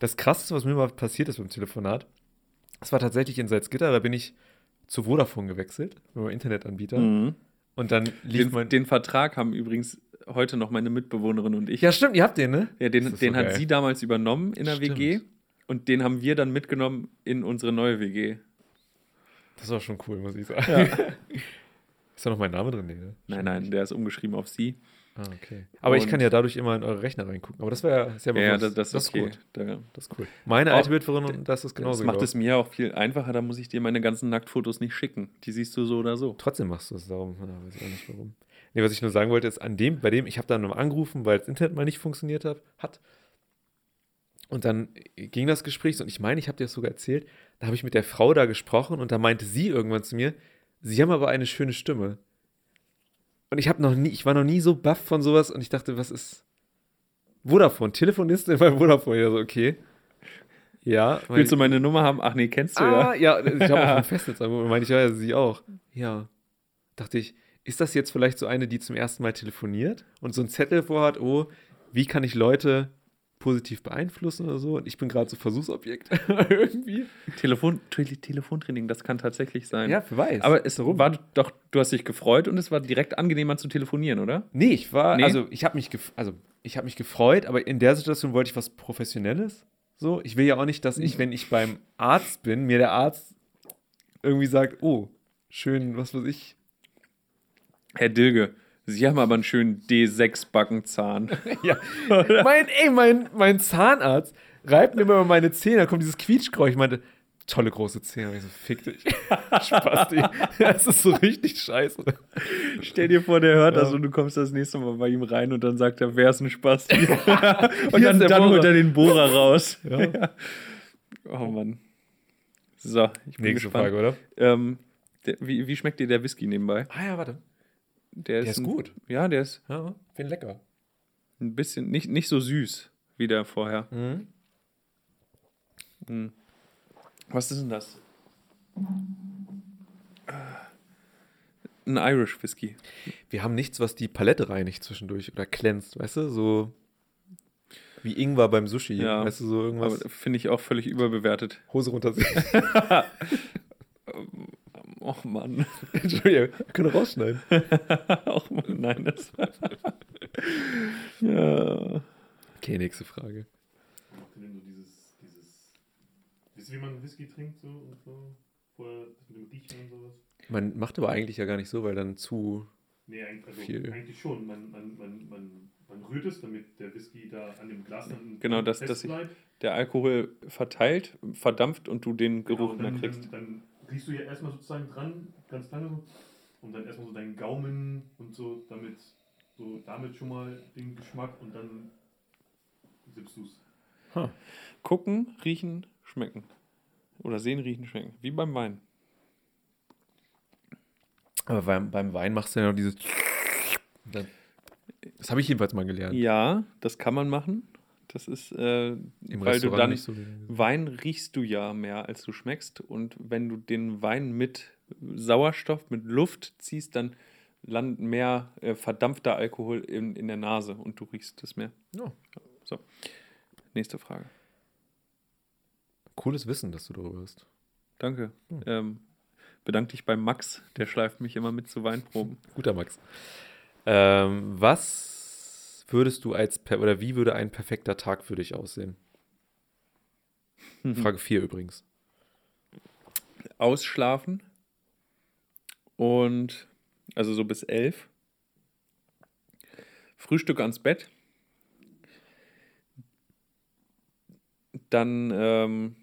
Das Krasseste, was mir mal passiert ist beim Telefonat, das war tatsächlich in Salzgitter, da bin ich zu Vodafone gewechselt, meinem Internetanbieter. Mhm. Und dann lief den. Den Vertrag haben übrigens heute noch meine Mitbewohnerin und ich. Ja, stimmt, ihr habt den, ne? Ja, den, den so hat sie damals übernommen in der stimmt. WG und den haben wir dann mitgenommen in unsere neue WG. Das war schon cool, muss ich sagen. Ja. ist da noch mein Name drin? Nee, ne? Nein, nein, der ist umgeschrieben auf sie. Ah, okay. Aber und ich kann ja dadurch immer in eure Rechner reingucken. Aber das wäre ja, ja, ja das, das, das, ist okay. gut. Da, das ist cool. Meine alte Mitbewohnerin, das ist genauso. Das macht es mir auch viel einfacher, da muss ich dir meine ganzen Nacktfotos nicht schicken. Die siehst du so oder so. Trotzdem machst du es, darum ja, weiß ich auch nicht warum. Nee, was ich nur sagen wollte, ist, an dem, bei dem, ich habe dann noch angerufen, weil das Internet mal nicht funktioniert hat. hat. Und dann ging das Gespräch, und ich meine, ich habe dir das sogar erzählt, da habe ich mit der Frau da gesprochen und da meinte sie irgendwann zu mir, sie haben aber eine schöne Stimme. Und ich habe noch nie, ich war noch nie so baff von sowas und ich dachte, was ist Vodafone, Telefonistin bei Vodafone. Ja, so, okay. Ja. Willst du meine Nummer haben? Ach nee, kennst du ah, ja. Ja, ich habe auch ein Festnetz. Meinte ich, ja, sie auch. Ja. Dachte ich, ist das jetzt vielleicht so eine, die zum ersten Mal telefoniert und so einen Zettel vorhat, oh, wie kann ich Leute positiv beeinflussen oder so. Und ich bin gerade so Versuchsobjekt irgendwie. Telefon, Telefontraining, das kann tatsächlich sein. Ja, wer weiß. Aber es Warum? war doch, du hast dich gefreut und es war direkt angenehmer zu telefonieren, oder? Nee, ich war, nee. also ich habe mich, also ich mich gefreut, aber in der Situation wollte ich was Professionelles. So, ich will ja auch nicht, dass ich, wenn ich beim Arzt bin, mir der Arzt irgendwie sagt, oh, schön, was weiß ich. Herr Dilge, Sie haben aber einen schönen D6-Backenzahn. ja. mein, ey, mein, mein Zahnarzt reibt mir immer meine Zähne, da kommt dieses Quietschgeräusch. Ich meinte, tolle große Zähne. Und ich so, fick dich. Spaß dich. Das ist so richtig scheiße. Stell dir vor, der hört das und du kommst das nächste Mal bei ihm rein und dann sagt er, wer ist ein Spaß? und dann, dann holt er den Bohrer raus. Ja. Oh Mann. So, ich bin Nächste gespannt. Frage, oder? Ähm, der, wie, wie schmeckt dir der Whisky nebenbei? Ah ja, warte. Der, der ist, ist, gut. Ja, der ist. Ja, finde lecker. Ein bisschen, nicht, nicht so süß wie der vorher. Mhm. Mhm. Was ist denn das? Ein Irish Whisky. Wir haben nichts, was die Palette reinigt zwischendurch oder glänzt, weißt du? So wie Ingwer beim Sushi. Ja, weißt du, so irgendwas. Finde ich auch völlig überbewertet. Hose runterziehen. Och Mann. Entschuldigung, wir können rausschneiden. Och Mann, nein, das. ja. Okay, nächste Frage. dieses, dieses. Wisst ihr, wie man Whisky trinkt so und so? Vorher mit dem Dichten und sowas? Man macht aber eigentlich ja gar nicht so, weil dann zu nee, eigentlich, also viel. Eigentlich schon. Man, man, man, man, man rührt es, damit der Whisky da an dem Glas dann genau, dass, dass der Alkohol verteilt, verdampft und du den Geruch genau, mehr kriegst. Dann, dann riechst du ja erstmal sozusagen dran, ganz lange so, und dann erstmal so deinen Gaumen und so, damit, so damit schon mal den Geschmack und dann sippst du es. Huh. Gucken, riechen, schmecken. Oder sehen, riechen, schmecken. Wie beim Wein. Aber beim, beim Wein machst du ja noch dieses. Das habe ich jedenfalls mal gelernt. Ja, das kann man machen. Das ist, äh, weil Restaurant du dann so Wein riechst du ja mehr, als du schmeckst. Und wenn du den Wein mit Sauerstoff, mit Luft ziehst, dann landet mehr äh, verdampfter Alkohol in, in der Nase und du riechst es mehr. Ja. So. Nächste Frage. Cooles Wissen, dass du darüber hast. Danke. Hm. Ähm, bedanke dich bei Max, der schleift mich immer mit zu Weinproben. Guter Max. Ähm, was würdest du als, oder wie würde ein perfekter Tag für dich aussehen? Frage 4 übrigens. Ausschlafen und, also so bis 11. Frühstück ans Bett. Dann, ähm,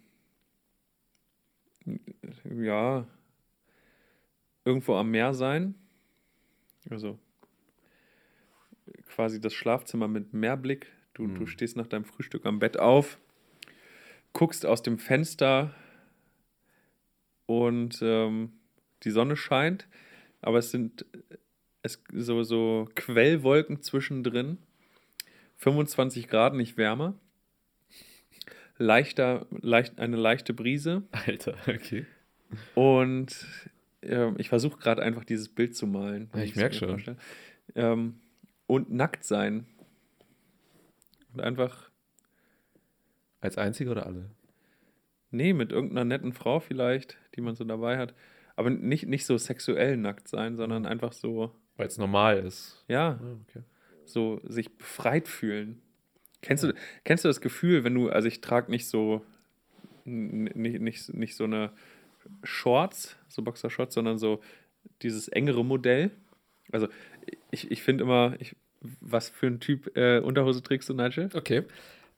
ja, irgendwo am Meer sein. Also quasi das Schlafzimmer mit Meerblick. Du, mhm. du stehst nach deinem Frühstück am Bett auf, guckst aus dem Fenster und ähm, die Sonne scheint, aber es sind es, so, so Quellwolken zwischendrin. 25 Grad, nicht wärmer. Leichter, leicht, eine leichte Brise. Alter, okay. Und äh, ich versuche gerade einfach dieses Bild zu malen. Ja, ich merke schon. Ähm, und nackt sein. Und einfach. Als einzige oder alle? Nee, mit irgendeiner netten Frau vielleicht, die man so dabei hat. Aber nicht, nicht so sexuell nackt sein, sondern einfach so. Weil es normal ist. Ja. Ah, okay. So sich befreit fühlen. Kennst, ja. du, kennst du das Gefühl, wenn du, also ich trage nicht so, nicht, nicht, nicht so eine Shorts, so Boxershorts, sondern so dieses engere Modell. Also ich, ich finde immer, ich Was für ein Typ äh, Unterhose trägst du, Nigel? Okay.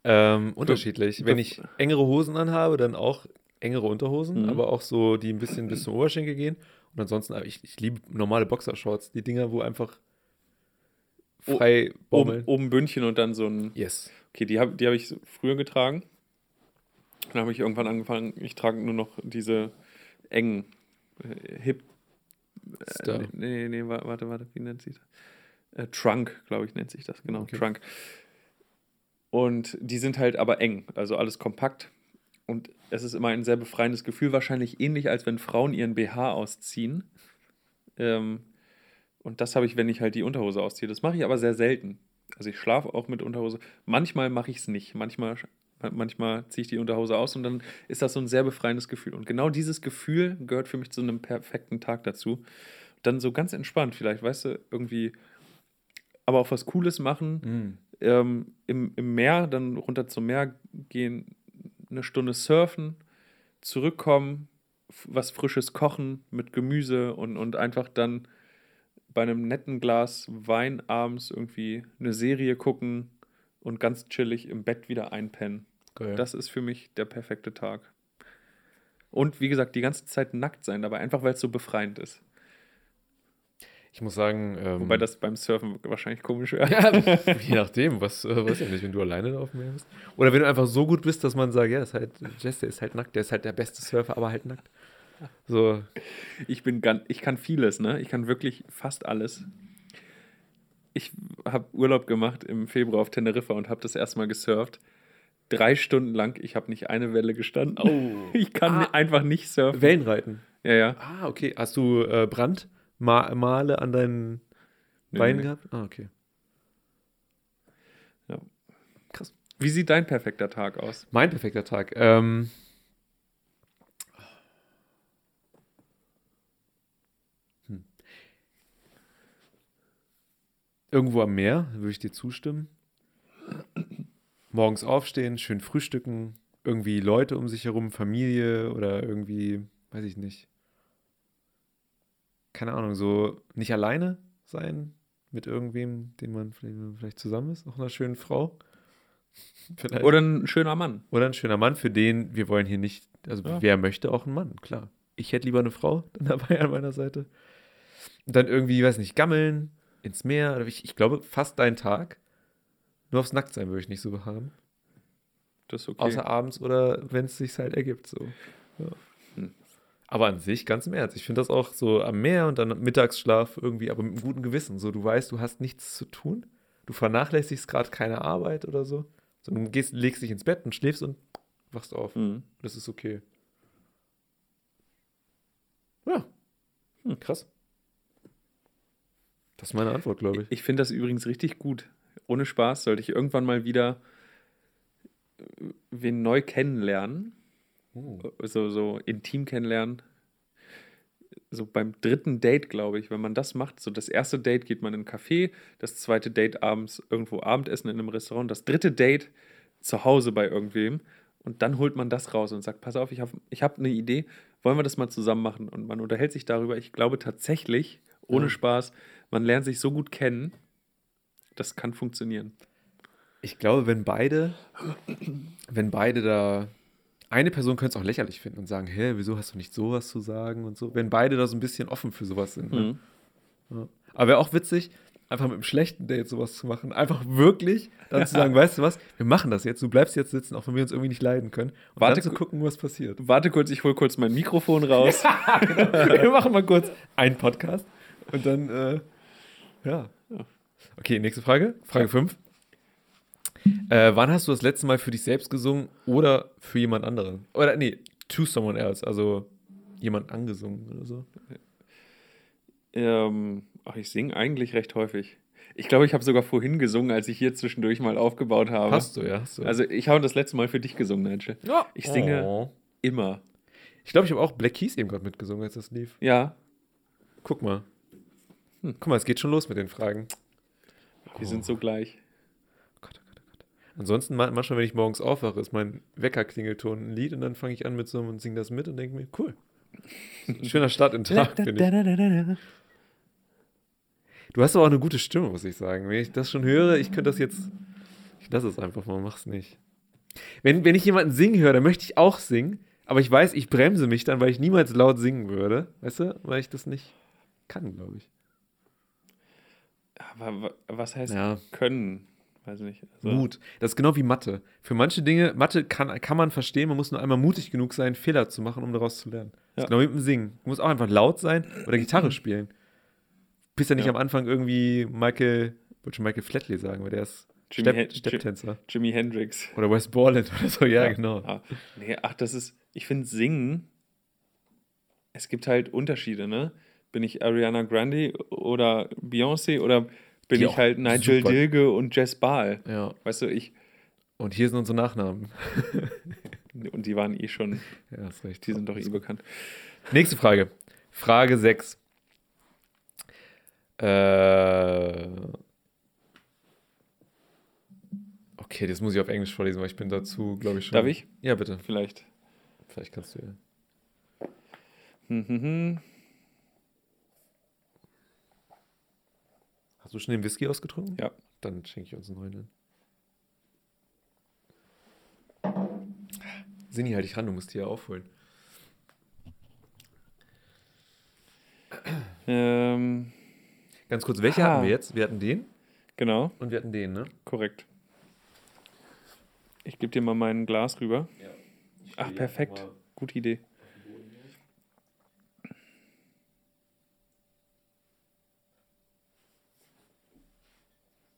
Ähm, unterschiedlich. Wenn ich engere Hosen anhabe, dann auch engere Unterhosen, Mhm. aber auch so, die ein bisschen bis zum Oberschenkel gehen. Und ansonsten, aber ich, ich liebe normale Boxershorts, die Dinger, wo einfach frei Oben, baumeln. oben Bündchen und dann so ein. Yes. Okay, die habe die hab ich früher getragen. Dann habe ich irgendwann angefangen, ich trage nur noch diese engen äh, Hip. Äh, Star. nee, nee, nee, wa- warte, warte, wie nennt sich das? Äh, Trunk, glaube ich, nennt sich das, genau, Okay. Trunk. Und die sind halt aber eng, also alles kompakt. Und es ist immer ein sehr befreiendes Gefühl, wahrscheinlich ähnlich, als wenn Frauen ihren BH ausziehen. Ähm, und das habe ich, wenn ich halt die Unterhose ausziehe. Das mache ich aber sehr selten. Also ich schlafe auch mit Unterhose. Manchmal mache ich es nicht. Manchmal, manchmal ziehe ich die Unterhose aus und dann ist das so ein sehr befreiendes Gefühl. Und genau dieses Gefühl gehört für mich zu einem perfekten Tag dazu. Dann so ganz entspannt vielleicht, weißt du, irgendwie, aber auch was Cooles machen. Mm. Ähm, im, Im Meer, dann runter zum Meer gehen, eine Stunde surfen, zurückkommen, was Frisches kochen mit Gemüse und, und einfach dann bei einem netten Glas Wein abends irgendwie eine Serie gucken und ganz chillig im Bett wieder einpennen. Geil. Das ist für mich der perfekte Tag. Und wie gesagt, die ganze Zeit nackt sein dabei, einfach weil es so befreiend ist. Ich muss sagen, ähm, Wobei das beim Surfen wahrscheinlich komisch wäre. Ja, je nachdem, was äh, weiß ja nicht, wenn du alleine auf dem Meer bist. Oder wenn du einfach so gut bist, dass man sagt, ja, ist halt, Jess, der ist halt nackt, der ist halt der beste Surfer, aber halt nackt. So, Ich bin ganz, ich kann vieles, ne? Ich kann wirklich fast alles. Ich habe Urlaub gemacht im Februar auf Teneriffa und habe das erstmal gesurft. Drei Stunden lang, ich habe nicht eine Welle gestanden. Oh. Ich kann Ah. einfach nicht surfen. Wellenreiten. Ja, ja. Ah, okay. Hast du äh, Brandmale an deinen Nee, Beinen nee. gehabt? Ah, okay. Wie sieht dein perfekter Tag aus? Mein perfekter Tag. Ähm, hm. Irgendwo am Meer, würde ich dir zustimmen. Morgens aufstehen, schön frühstücken, irgendwie Leute um sich herum, Familie oder irgendwie, weiß ich nicht. Keine Ahnung, so nicht alleine sein mit irgendwem, den man vielleicht, vielleicht zusammen ist, auch einer schönen Frau. Vielleicht. Oder ein schöner Mann. Oder ein schöner Mann, für den wir wollen hier nicht, also Ja. wer möchte auch einen Mann, klar. Ich hätte lieber eine Frau dann dabei an meiner Seite. Und dann irgendwie, weiß nicht, gammeln, ins Meer. Oder ich, ich glaube, fast deinen Tag. Nur aufs Nacktsein würde ich nicht so haben. Das ist okay. Außer abends oder wenn es sich halt ergibt. So. Ja. Aber an sich, ganz im Ernst, ich finde das auch so am Meer und dann Mittagsschlaf irgendwie, aber mit einem guten Gewissen. So, du weißt, du hast nichts zu tun. Du vernachlässigst gerade keine Arbeit oder so. Sondern du gehst, legst dich ins Bett und schläfst und wachst auf. Mhm. Das ist okay. Ja. Hm, krass. Das ist meine Antwort, glaube ich. Ich finde das übrigens richtig gut. Ohne Spaß sollte ich irgendwann mal wieder äh, wen neu kennenlernen. Oh. so, so intim kennenlernen. So beim dritten Date, glaube ich, wenn man das macht, so das erste Date geht man in einen Café, das zweite Date abends irgendwo Abendessen in einem Restaurant, das dritte Date zu Hause bei irgendwem und dann holt man das raus und sagt, pass auf, ich habe ich hab eine Idee, wollen wir das mal zusammen machen? Und man unterhält sich darüber. Ich glaube tatsächlich, ohne Ja. Spaß, man lernt sich so gut kennen, das kann funktionieren. Ich glaube, wenn beide, wenn beide da, eine Person könnte es auch lächerlich finden und sagen, hä, wieso hast du nicht sowas zu sagen und so. Wenn beide da so ein bisschen offen für sowas sind. Ne? Mhm. Ja. Aber wäre auch witzig, einfach mit einem schlechten Date sowas zu machen. Einfach wirklich dann zu sagen, weißt du was, wir machen das jetzt, du bleibst jetzt sitzen, auch wenn wir uns irgendwie nicht leiden können. Und Warte zu gucken, was passiert. Warte kurz, ich hole kurz mein Mikrofon raus. wir machen mal kurz einen Podcast und dann, äh, ja. Okay, nächste Frage. Frage 5. Äh, wann hast du das letzte Mal für dich selbst gesungen oder für jemand anderen? Oder nee, to someone else, also jemand angesungen oder so. Ähm, ach, ich singe eigentlich recht häufig. Ich glaube, ich habe sogar vorhin gesungen, als ich hier zwischendurch mal aufgebaut habe. Hast du, ja. Hast du. Also ich habe das letzte Mal für dich gesungen, Nigel. ja. ich singe- Oh. Immer. Ich glaube, ich habe auch Black Keys eben gerade mitgesungen, als das lief. Ja, Guck mal. Hm. Guck mal, es geht schon los mit den Fragen. wir sind so gleich. Oh Gott, oh Gott, oh Gott. Ansonsten ma- manchmal, wenn ich morgens aufwache, ist mein Weckerklingelton ein Lied und dann fange ich an mit so und singe das mit und denke mir, cool. Schöner Start in den Tag, finde ich. Du hast aber auch eine gute Stimme, muss ich sagen. Wenn ich das schon höre, ich könnte das jetzt. Ich lasse es einfach mal, mach's nicht. Wenn, wenn ich jemanden singen höre, dann möchte ich auch singen, aber ich weiß, ich bremse mich dann, weil ich niemals laut singen würde. Weißt du? Weil ich das nicht kann, glaube ich. Aber wa- was heißt Ja. können? Weiß nicht. Also, Mut. Das ist genau wie Mathe. Für manche Dinge, Mathe kann, kann man verstehen, man muss nur einmal mutig genug sein, Fehler zu machen, um daraus zu lernen. Das Ja. ist genau wie mit dem Singen. Du musst auch einfach laut sein oder Gitarre spielen. Du bist ja nicht Ja. am Anfang irgendwie Michael, ich wollte schon Michael Flatley sagen, weil der ist Jimi Stepp, Hen- Stepptänzer. Jimi Hendrix. Oder Wes Borland oder so, ja, genau. Ah, nee, ach, das ist, ich finde Singen, es gibt halt Unterschiede, ne? Bin ich Ariana Grande oder Beyoncé oder bin Die ich halt Nigel super- Dilge und Jess Baal? Ja. Weißt du, ich, Und hier sind unsere Nachnamen. und die waren eh schon, Ja, hast recht. die sind doch eh bekannt. Nächste Frage. Frage 6. Äh, okay, das muss ich auf Englisch vorlesen, weil ich bin dazu, glaube ich, schon. Darf ich? Ja, bitte. Vielleicht. Vielleicht kannst du ja. Hm, hm, hm. Hast du schon den Whisky ausgetrunken? Ja. Dann schenke ich uns einen neuen. Sinni, halt dich ran, du musst die ja aufholen. Ähm, Ganz kurz, welche Ah. hatten wir jetzt? Wir hatten den genau, und wir hatten den, ne? korrekt. Ich gebe dir mal mein Glas rüber. Ach, perfekt. Gute Idee.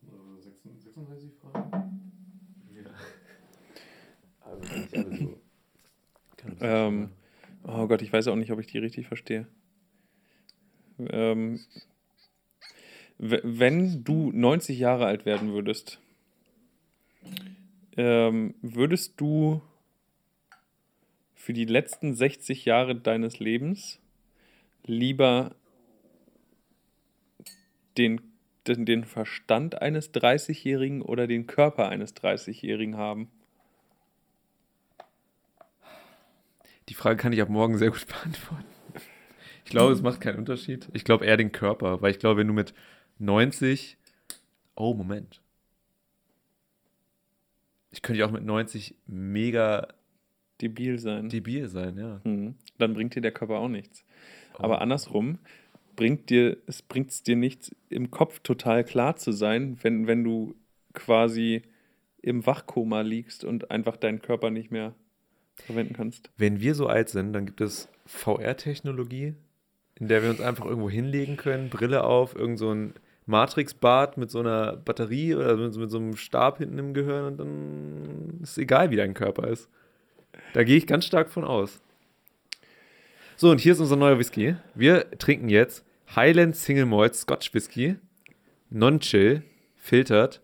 Äh, 36 Fragen. Also nicht alle so. Ähm, oh Gott, ich weiß auch nicht, ob ich die richtig verstehe. Ähm, wenn du 90 Jahre alt werden würdest, ähm, würdest du für die letzten 60 Jahre deines Lebens lieber den, den, den Verstand eines 30-Jährigen oder den Körper eines 30-Jährigen haben? Die Frage kann ich ab morgen sehr gut beantworten. Ich glaube, es macht keinen Unterschied. Ich glaube eher den Körper, weil ich glaube, wenn du mit 90. Oh, Moment. Ich könnte ja auch mit 90 mega Debil sein. debil sein, ja. Hm. Dann bringt dir der Körper auch nichts. Oh. Aber andersrum bringt dir, es bringt es dir nichts, im Kopf total klar zu sein, wenn, wenn du quasi im Wachkoma liegst und einfach deinen Körper nicht mehr verwenden kannst. Wenn wir so alt sind, dann gibt es VR-Technologie, in der wir uns einfach irgendwo hinlegen können, Brille auf, irgend so ein Matrix-Bad mit so einer Batterie oder mit, so- mit so einem Stab hinten im Gehirn und dann ist egal, wie dein Körper ist. Da gehe ich ganz stark von aus. So, und hier ist unser neuer Whisky. Wir trinken jetzt Highland Single Malt Scotch Whisky, Non-Chill, filtert,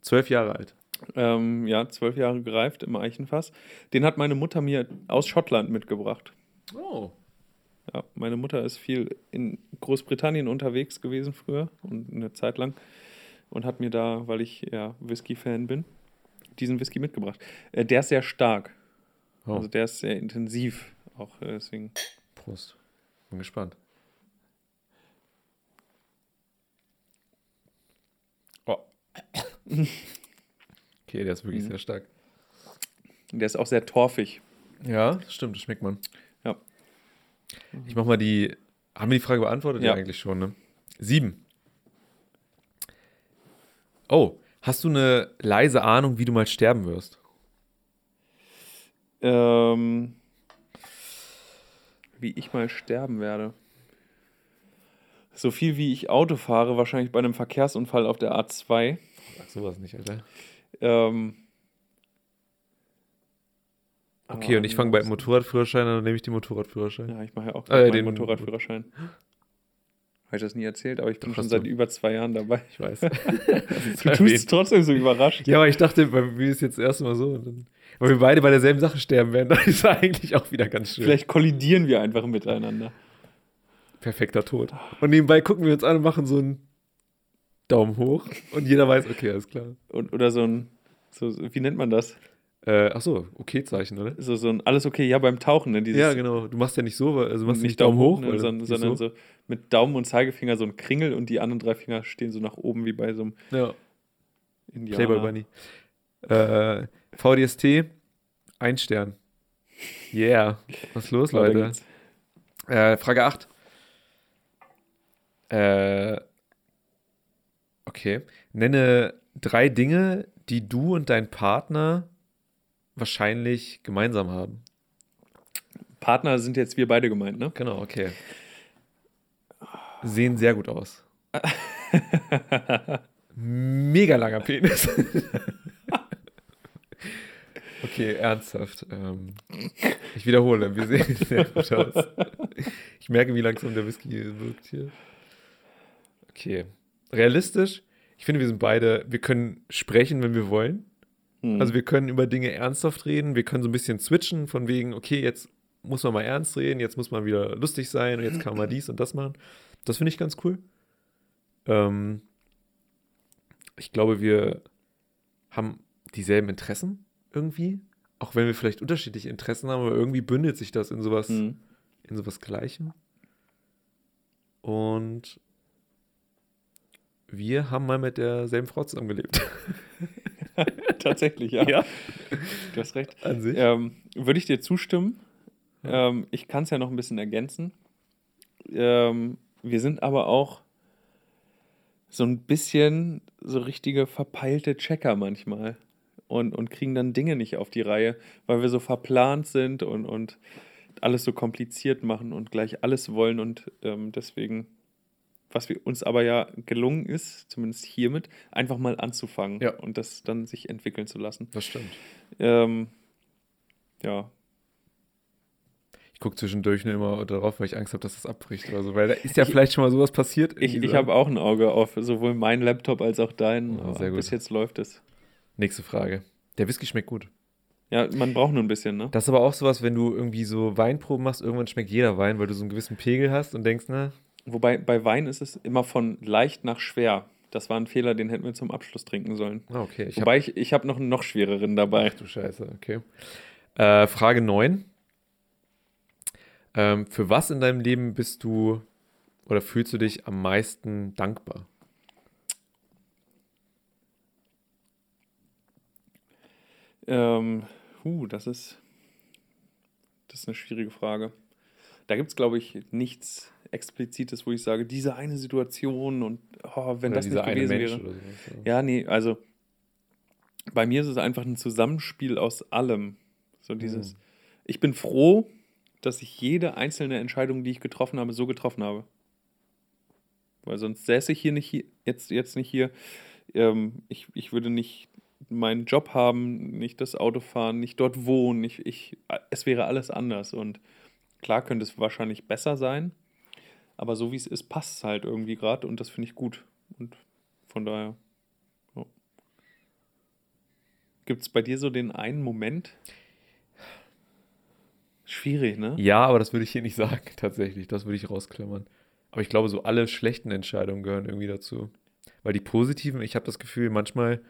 zwölf Jahre alt. Ähm, ja, zwölf Jahre gereift im Eichenfass. Den hat meine Mutter mir aus Schottland mitgebracht. Oh. Ja, meine Mutter ist viel in Großbritannien unterwegs gewesen früher und eine Zeit lang und hat mir da, weil ich ja Whisky-Fan bin, diesen Whisky mitgebracht. Äh, der ist sehr stark. oh. Also der ist sehr intensiv. Auch äh, deswegen. Prost. Bin gespannt. Oh. Okay, der ist wirklich Mhm. sehr stark. Der ist auch sehr torfig. Ja, stimmt, das schmeckt man. Ja. Ich mach mal die. Haben wir die Frage beantwortet? Ja. eigentlich schon, ne? Sieben. Oh, hast du eine leise Ahnung, wie du mal sterben wirst? Ähm, wie ich mal sterben werde. So viel wie ich Auto fahre, wahrscheinlich bei einem Verkehrsunfall auf der A2. Sag sowas nicht, Alter. Ähm, Okay, und ich fange beim Motorradführerschein an, dann nehme ich den Motorradführerschein. Ja, ich mache ja auch Äh, den- Motorradführerschein. Habe ich das nie erzählt, aber ich bin Doch, schon seit du. über zwei Jahren dabei. Ich weiß. Du tust es trotzdem so überrascht. Ja, aber ich dachte, bei mir ist jetzt erstmal so. Dann, weil wir beide bei derselben Sache sterben werden, dann ist er eigentlich auch wieder ganz schön. Vielleicht kollidieren wir einfach miteinander. Perfekter Tod. Und nebenbei gucken wir uns an und machen so einen Daumen hoch. Und jeder weiß, okay, alles klar. Und, oder so ein, so, wie nennt man das? Äh, ach so, okay-Zeichen, oder? So, so ein alles okay, ja, beim Tauchen, ne? Dieses, ja, genau. Du machst ja nicht so, also du machst nicht Daumen hoch, ne, sondern, sondern so. mit Daumen und Zeigefinger so ein Kringel und die anderen drei Finger stehen so nach oben wie bei so einem Ja, Indianer. Playboy Bunny. Äh, VDST, ein Stern. Yeah. Was ist los, Leute? Äh, Frage 8. Äh, okay. Nenne drei Dinge, die du und dein Partner wahrscheinlich gemeinsam haben. Partner sind jetzt wir beide gemeint, ne? Genau, okay. Sehen sehr gut aus. Mega langer Penis. okay, ernsthaft. Ähm, ich wiederhole, wir sehen sehr gut aus. Ich merke, wie langsam der Whisky wirkt hier. Okay. Realistisch, ich finde, wir sind beide, wir können sprechen, wenn wir wollen. Hm. Also wir können über Dinge ernsthaft reden, wir können so ein bisschen switchen von wegen, okay, jetzt muss man mal ernst reden, jetzt muss man wieder lustig sein und jetzt kann man dies und das machen. Das finde ich ganz cool. Ähm, ich glaube, wir haben dieselben Interessen irgendwie, auch wenn wir vielleicht unterschiedliche Interessen haben, aber irgendwie bündelt sich das in sowas, Hm. in sowas Gleichem. Und wir haben mal mit derselben Frau zusammengelebt. Tatsächlich, ja. Ja. Du hast recht. An sich. Ähm, Würde ich dir zustimmen. Ähm, ich kann es ja noch ein bisschen ergänzen. Ähm, wir sind aber auch so ein bisschen so richtige verpeilte Checker manchmal und, und kriegen dann Dinge nicht auf die Reihe, weil wir so verplant sind und, und alles so kompliziert machen und gleich alles wollen und ähm, deswegen, was wir uns aber ja gelungen ist, zumindest hiermit, einfach mal anzufangen Ja. und das dann sich entwickeln zu lassen. Das stimmt. Ähm, ja, Ich gucke zwischendurch nur immer darauf, weil ich Angst habe, dass das abbricht oder so. Weil da ist ja vielleicht schon mal sowas passiert. ich, ich habe auch ein Auge auf sowohl meinen Laptop als auch deinen. Oh, sehr gut. Bis jetzt läuft es. Nächste Frage. Der Whisky schmeckt gut. Ja, man braucht nur ein bisschen, ne? Das ist aber auch sowas, wenn du irgendwie so Weinproben machst, irgendwann schmeckt jeder Wein, weil du so einen gewissen Pegel hast und denkst, na, Wobei bei Wein ist es immer von leicht nach schwer. Das war ein Fehler, den hätten wir zum Abschluss trinken sollen. ah, okay. Ich hab, Wobei ich, ich habe noch einen noch schwereren dabei. ach du Scheiße, okay. Äh, Frage 9. Ähm, für was in deinem Leben bist du oder fühlst du dich am meisten dankbar? Ähm, huh, das ist, das ist eine schwierige Frage. Da gibt es, glaube ich, nichts Explizites, wo ich sage, diese eine Situation und oh, wenn oder das nicht gewesen wäre. sowas. Ja, nee, also bei mir ist es einfach ein Zusammenspiel aus allem. So dieses, Hm. ich bin froh, dass ich jede einzelne Entscheidung, die ich getroffen habe, so getroffen habe. Weil sonst säße ich hier nicht hier, jetzt, jetzt nicht hier. Ähm, ich, ich würde nicht meinen Job haben, nicht das Auto fahren, nicht dort wohnen. Ich, ich, es wäre alles anders. Und klar könnte es wahrscheinlich besser sein, aber so wie es ist, passt es halt irgendwie gerade und das finde ich gut. Und von daher. Ja. Gibt es bei dir so den einen Moment? Schwierig, ne? Ja, aber das würde ich hier nicht sagen, tatsächlich. Das würde ich rausklammern. Aber ich glaube, so alle schlechten Entscheidungen gehören irgendwie dazu. Weil die positiven, ich habe das Gefühl, manchmal,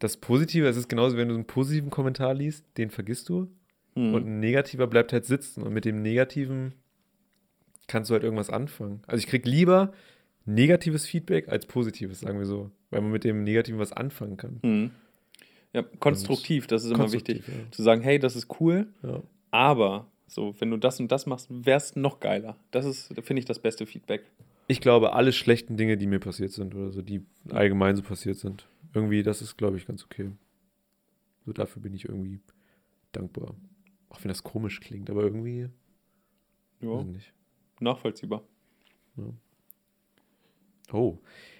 das Positive, es ist genauso, wenn du einen positiven Kommentar liest, den vergisst du. Hm. Und ein negativer bleibt halt sitzen. Und mit dem negativen kannst du halt irgendwas anfangen. Also ich kriege lieber negatives Feedback als positives, sagen wir so. Weil man mit dem Negativen was anfangen kann. Hm. Ja, konstruktiv, das ist immer wichtig. Konstruktiv, Zu sagen, hey, das ist cool, Ja. Ja. aber so, wenn du das und das machst, wäre es noch geiler. Das ist, finde ich, das beste Feedback. Ich glaube, alle schlechten Dinge, die mir passiert sind oder so, die allgemein so passiert sind, irgendwie, das ist, glaube ich, ganz okay. So dafür bin ich irgendwie dankbar. Auch wenn das komisch klingt, aber irgendwie, Ja, nicht. Nachvollziehbar. Oh,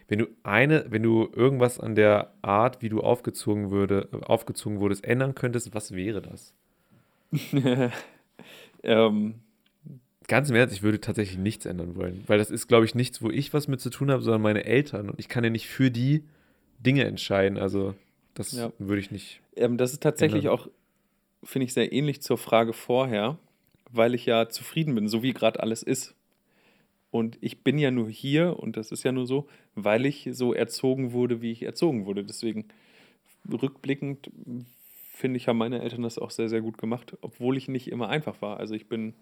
wenn du eine, wenn du irgendwas an der Art, wie du aufgezogen würde, aufgezogen wurdest, ändern könntest, was wäre das? ähm, Ganz im Ernst, ich würde tatsächlich nichts ändern wollen, weil das ist, glaube ich, nichts, wo ich was mit zu tun habe, sondern meine Eltern und ich kann ja nicht für die Dinge entscheiden. Also das Ja. würde ich nicht. ähm, das ist tatsächlich Ändern. auch, finde ich, sehr ähnlich zur Frage vorher, weil ich ja zufrieden bin, so wie gerade alles ist. Und ich bin ja nur hier, und das ist ja nur so, weil ich so erzogen wurde, wie ich erzogen wurde. Deswegen rückblickend finde ich, haben meine Eltern das auch sehr, sehr gut gemacht, obwohl ich nicht immer einfach war. Also ich bin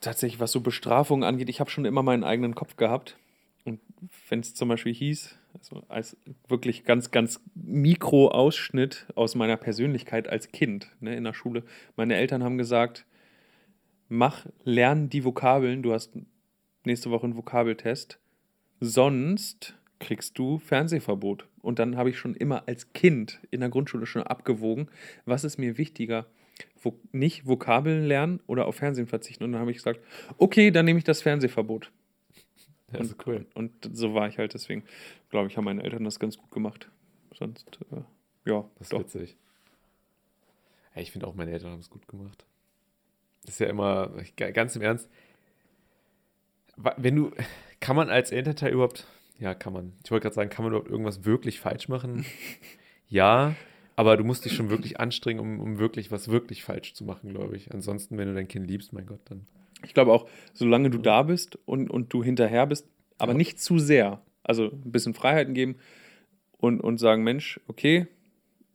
tatsächlich, was so Bestrafungen angeht, ich habe schon immer meinen eigenen Kopf gehabt. Und wenn es zum Beispiel hieß, also als wirklich ganz, ganz Mikro-Ausschnitt aus meiner Persönlichkeit als Kind ne, in der Schule, meine Eltern haben gesagt, mach, lern die Vokabeln, du hast nächste Woche einen Vokabeltest, sonst kriegst du Fernsehverbot. Und dann habe ich schon immer als Kind in der Grundschule schon abgewogen, was ist mir wichtiger, Vo nicht Vokabeln lernen oder auf Fernsehen verzichten. Und dann habe ich gesagt, okay, dann nehme ich das Fernsehverbot. Das ist cool. Und, und so war ich halt, deswegen glaube ich, haben meine Eltern das ganz gut gemacht. Sonst, äh, ja, Das ist witzig. Ja, ich finde auch, meine Eltern haben es gut gemacht. Das ist ja immer, ganz im Ernst, wenn du, kann man als Elternteil überhaupt, ja, kann man. Ich wollte gerade sagen, kann man überhaupt irgendwas wirklich falsch machen? ja, aber du musst dich schon wirklich anstrengen, um, um wirklich was wirklich falsch zu machen, glaube ich. Ansonsten, wenn du dein Kind liebst, mein Gott, dann. Ich glaube auch, solange du da bist und, und du hinterher bist, aber Ja. nicht zu sehr. Also ein bisschen Freiheiten geben und, und sagen, Mensch, okay,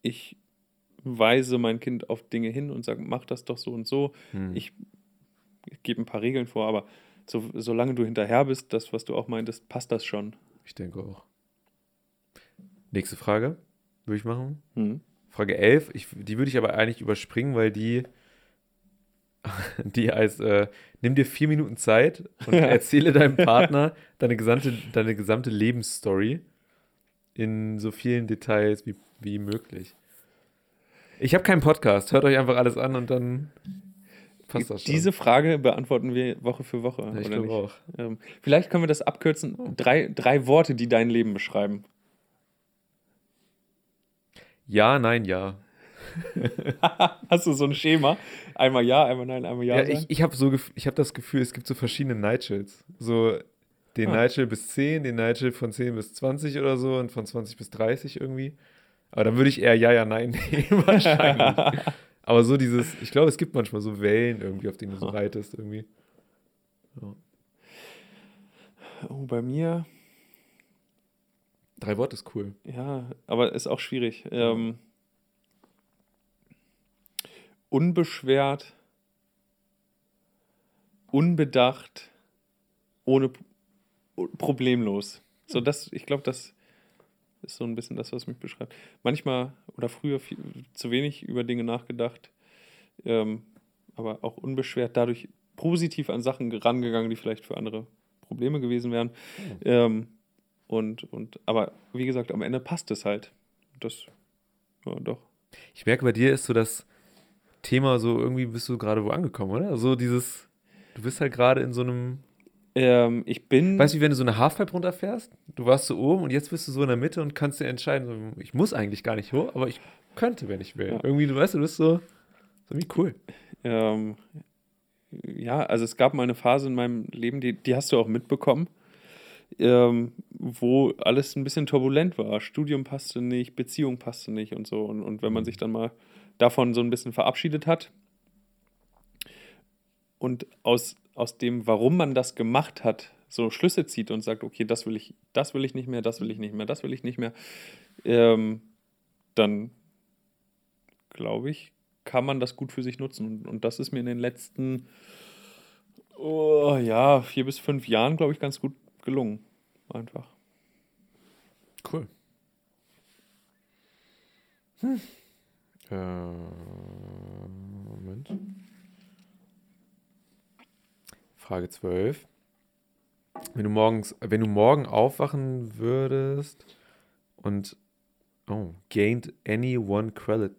ich weise mein Kind auf Dinge hin und sage, mach das doch so und so. Hm. Ich, ich gebe ein paar Regeln vor, aber so, solange du hinterher bist, das, was du auch meintest, passt das schon. Ich denke auch. Nächste Frage würde ich machen. Hm. Frage 11, ich, die würde ich aber eigentlich überspringen, weil die, die heißt, äh, nimm dir vier Minuten Zeit und erzähle deinem Partner deine gesamte, deine gesamte Lebensstory in so vielen Details wie, wie möglich. Ich habe keinen Podcast, hört euch einfach alles an und dann passt das schon. Diese Frage beantworten wir Woche für Woche. ja, ich glaube auch. Ähm, vielleicht können wir das abkürzen. Drei, drei Worte, die dein Leben beschreiben. Ja, nein, ja. Hast du so ein Schema? Einmal ja, einmal nein, einmal ja. Ja, ich, ich habe so, ich habe das Gefühl, es gibt so verschiedene Nigels. So den Ah. Nigel bis 10, den Nigel von 10 bis 20 oder so und von 20 bis 30 irgendwie. Aber dann würde ich eher ja, ja, nein nehmen, wahrscheinlich. Aber so dieses, ich glaube, es gibt manchmal so Wellen irgendwie, auf denen du so reitest irgendwie. oh, bei mir, Drei Worte ist cool. ja, aber ist auch schwierig. Ähm, unbeschwert, unbedacht, ohne problemlos. So das, ich glaube, das ist so ein bisschen das, was mich beschreibt. Manchmal oder früher viel, zu wenig über Dinge nachgedacht, ähm, aber auch unbeschwert dadurch positiv an Sachen rangegangen, die vielleicht für andere Probleme gewesen wären. Ähm, und, und, aber wie gesagt, am Ende passt es halt. Das, ja, doch. Ich merke, bei dir ist so das Thema so, irgendwie bist du gerade wo angekommen, oder? So dieses, du bist halt gerade in so einem Ähm, ich bin. Weißt du, wie wenn du so eine Halfpipe runterfährst? Du warst so oben und jetzt bist du so in der Mitte und kannst dir entscheiden, ich muss eigentlich gar nicht hoch, aber ich könnte, wenn ich will. Ja. Irgendwie, du weißt, du bist so, so wie cool. Ähm, ja, also es gab mal eine Phase in meinem Leben, die, die hast du auch mitbekommen, ähm, wo alles ein bisschen turbulent war. Studium passte nicht, Beziehung passte nicht und so. Und, und wenn man sich dann mal davon so ein bisschen verabschiedet hat und aus, aus dem, warum man das gemacht hat, so Schlüsse zieht und sagt, okay, das will ich, das will ich nicht mehr, das will ich nicht mehr, das will ich nicht mehr, ähm, dann glaube ich, kann man das gut für sich nutzen. Und, und das ist mir in den letzten, oh, ja, vier bis fünf Jahren, glaube ich, ganz gut gelungen. Einfach. Cool. Hm. Äh, Moment. Frage 12. Wenn du morgens, wenn du morgen aufwachen würdest und oh, gained any one quali-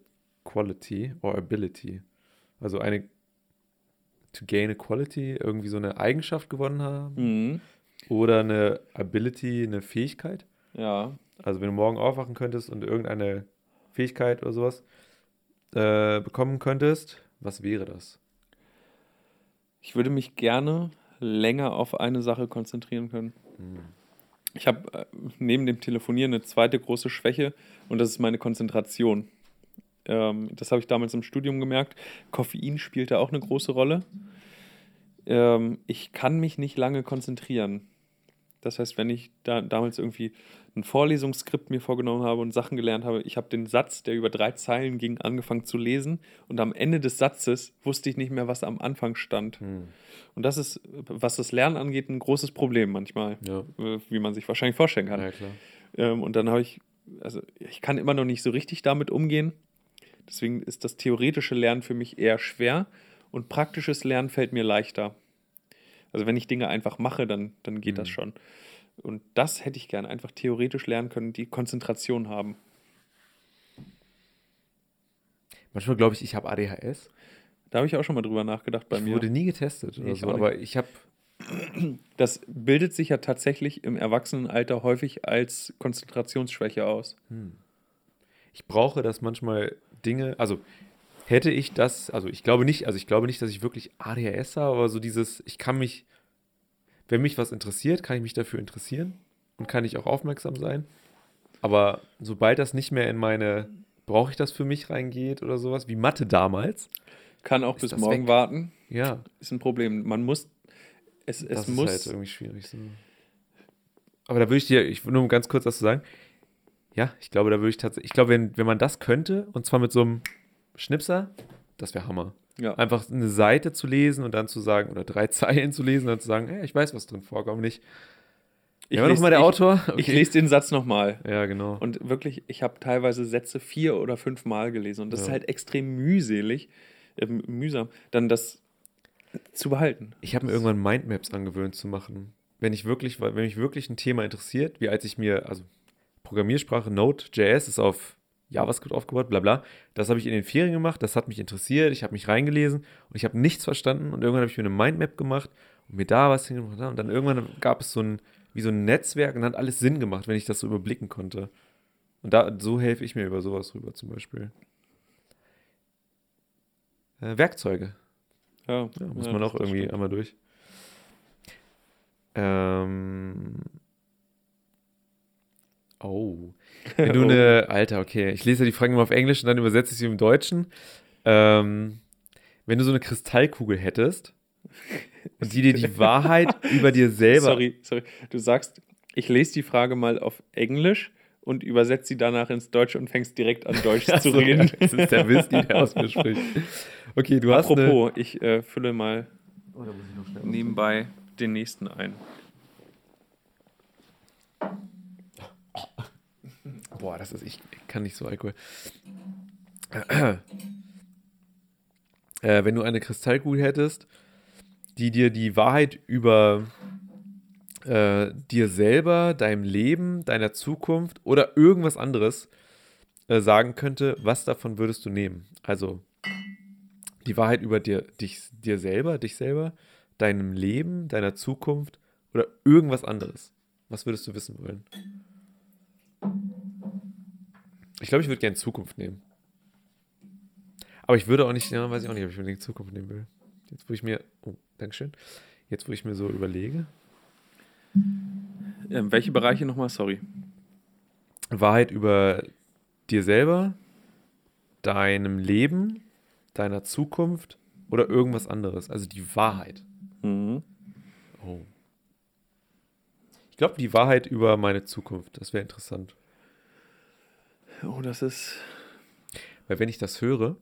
quality or ability. Also eine to gain a quality, irgendwie so eine Eigenschaft gewonnen haben Mhm. oder eine Ability, eine Fähigkeit. Ja. Also wenn du morgen aufwachen könntest und irgendeine Fähigkeit oder sowas äh, bekommen könntest, was wäre das? Ich würde mich gerne länger auf eine Sache konzentrieren können. Hm. Ich habe äh, neben dem Telefonieren eine zweite große Schwäche und das ist meine Konzentration. Ähm, das habe ich damals im Studium gemerkt. Koffein spielt da auch eine große Rolle. Ähm, ich kann mich nicht lange konzentrieren. Das heißt, wenn ich da damals irgendwie ein Vorlesungsskript mir vorgenommen habe und Sachen gelernt habe, ich habe den Satz, der über drei Zeilen ging, angefangen zu lesen und am Ende des Satzes wusste ich nicht mehr, was am Anfang stand. Hm. Und das ist, was das Lernen angeht, ein großes Problem manchmal, Ja. äh, wie man sich wahrscheinlich vorstellen kann. ja, klar. Ähm, und dann habe ich, also ich kann immer noch nicht so richtig damit umgehen. Deswegen ist das theoretische Lernen für mich eher schwer und praktisches Lernen fällt mir leichter. Also wenn ich Dinge einfach mache, dann, dann geht das Mhm. schon. Und das hätte ich gern, einfach theoretisch lernen können, die Konzentration haben. Manchmal glaube ich, ich habe ADHS. Da habe ich auch schon mal drüber nachgedacht bei ich mir. wurde nie getestet oder Ich so, aber ich habe Das bildet sich ja tatsächlich im Erwachsenenalter häufig als Konzentrationsschwäche aus. ich brauche das manchmal Dinge, also hätte ich das, also ich glaube nicht, also ich glaube nicht, dass ich wirklich ADHS habe, aber so dieses, ich kann mich, wenn mich was interessiert, kann ich mich dafür interessieren und kann ich auch aufmerksam sein. Aber sobald das nicht mehr in meine, brauche ich das für mich reingeht oder sowas, wie Mathe damals, Kann auch Ist bis morgen weg? warten. ja, Ist ein Problem. Man muss, es, es das ist muss, halt irgendwie schwierig. So. Aber da würde ich dir, ich nur ganz kurz was zu sagen. Ja, ich glaube, da würde ich tatsächlich, ich glaube, wenn, wenn man das könnte, und zwar mit so einem Schnipser, das wäre Hammer. ja. Einfach eine Seite zu lesen und dann zu sagen, oder drei Zeilen zu lesen und dann zu sagen, hey, ich weiß, was drin vorkommt, nicht. Ich lese- nochmal der ich- Autor? Ich lese den Satz nochmal. Ja, genau. Und wirklich, ich habe teilweise Sätze vier oder fünf Mal gelesen. Und das ist Ja. halt extrem mühselig, ähm, mühsam, dann das zu behalten. Ich habe mir irgendwann Mindmaps angewöhnt zu machen. Wenn ich wirklich, wenn mich wirklich ein Thema interessiert, wie als ich mir, also Programmiersprache Node.js ist auf JavaScript aufgebaut, bla bla. Das habe ich in den Ferien gemacht, das hat mich interessiert, ich habe mich reingelesen und ich habe nichts verstanden und irgendwann habe ich mir eine Mindmap gemacht und mir da was hingemacht und dann irgendwann gab es so ein, wie so ein Netzwerk und dann hat alles Sinn gemacht, wenn ich das so überblicken konnte. Und da, so helfe ich mir über sowas rüber zum Beispiel. Äh, Werkzeuge. Ja, Ja, muss ja, man auch irgendwie stimmt. einmal durch. Ähm. Oh. Wenn du Oh. eine. Alter, okay. Ich lese ja die Fragen immer auf Englisch und dann übersetze ich sie im Deutschen. Ähm, wenn du so eine Kristallkugel hättest und die dir die Wahrheit über dir selber. Sorry, sorry. Du sagst, ich lese die Frage mal auf Englisch und übersetze sie danach ins Deutsche und fängst direkt an, Deutsch zu reden. Das ist der Whisky, der aus mir spricht. Okay, du hast. Eine, Apropos, ich äh, fülle mal oh, da muss ich noch schnell nebenbei den nächsten ein. Boah, das ist, ich kann nicht so Alkohol. Äh, wenn du eine Kristallkugel hättest, die dir die Wahrheit über äh, dir selber, deinem Leben, deiner Zukunft oder irgendwas anderes äh, sagen könnte, was davon würdest du nehmen? Also die Wahrheit über dir, dich, dir selber, dich selber, deinem Leben, deiner Zukunft oder irgendwas anderes. Was würdest du wissen wollen? Ich glaube, ich würde gerne Zukunft nehmen. Aber ich würde auch nicht, ja, weiß ich auch nicht, ob ich unbedingt Zukunft nehmen will. Jetzt, wo ich mir, oh, Dankeschön. Jetzt, wo ich mir so überlege. Ähm, welche Bereiche nochmal? Sorry. Wahrheit über dir selber, deinem Leben, deiner Zukunft oder irgendwas anderes. Also die Wahrheit. Mhm. Oh. Ich glaube, die Wahrheit über meine Zukunft. Das wäre interessant. Oh, das ist. Weil wenn ich das höre,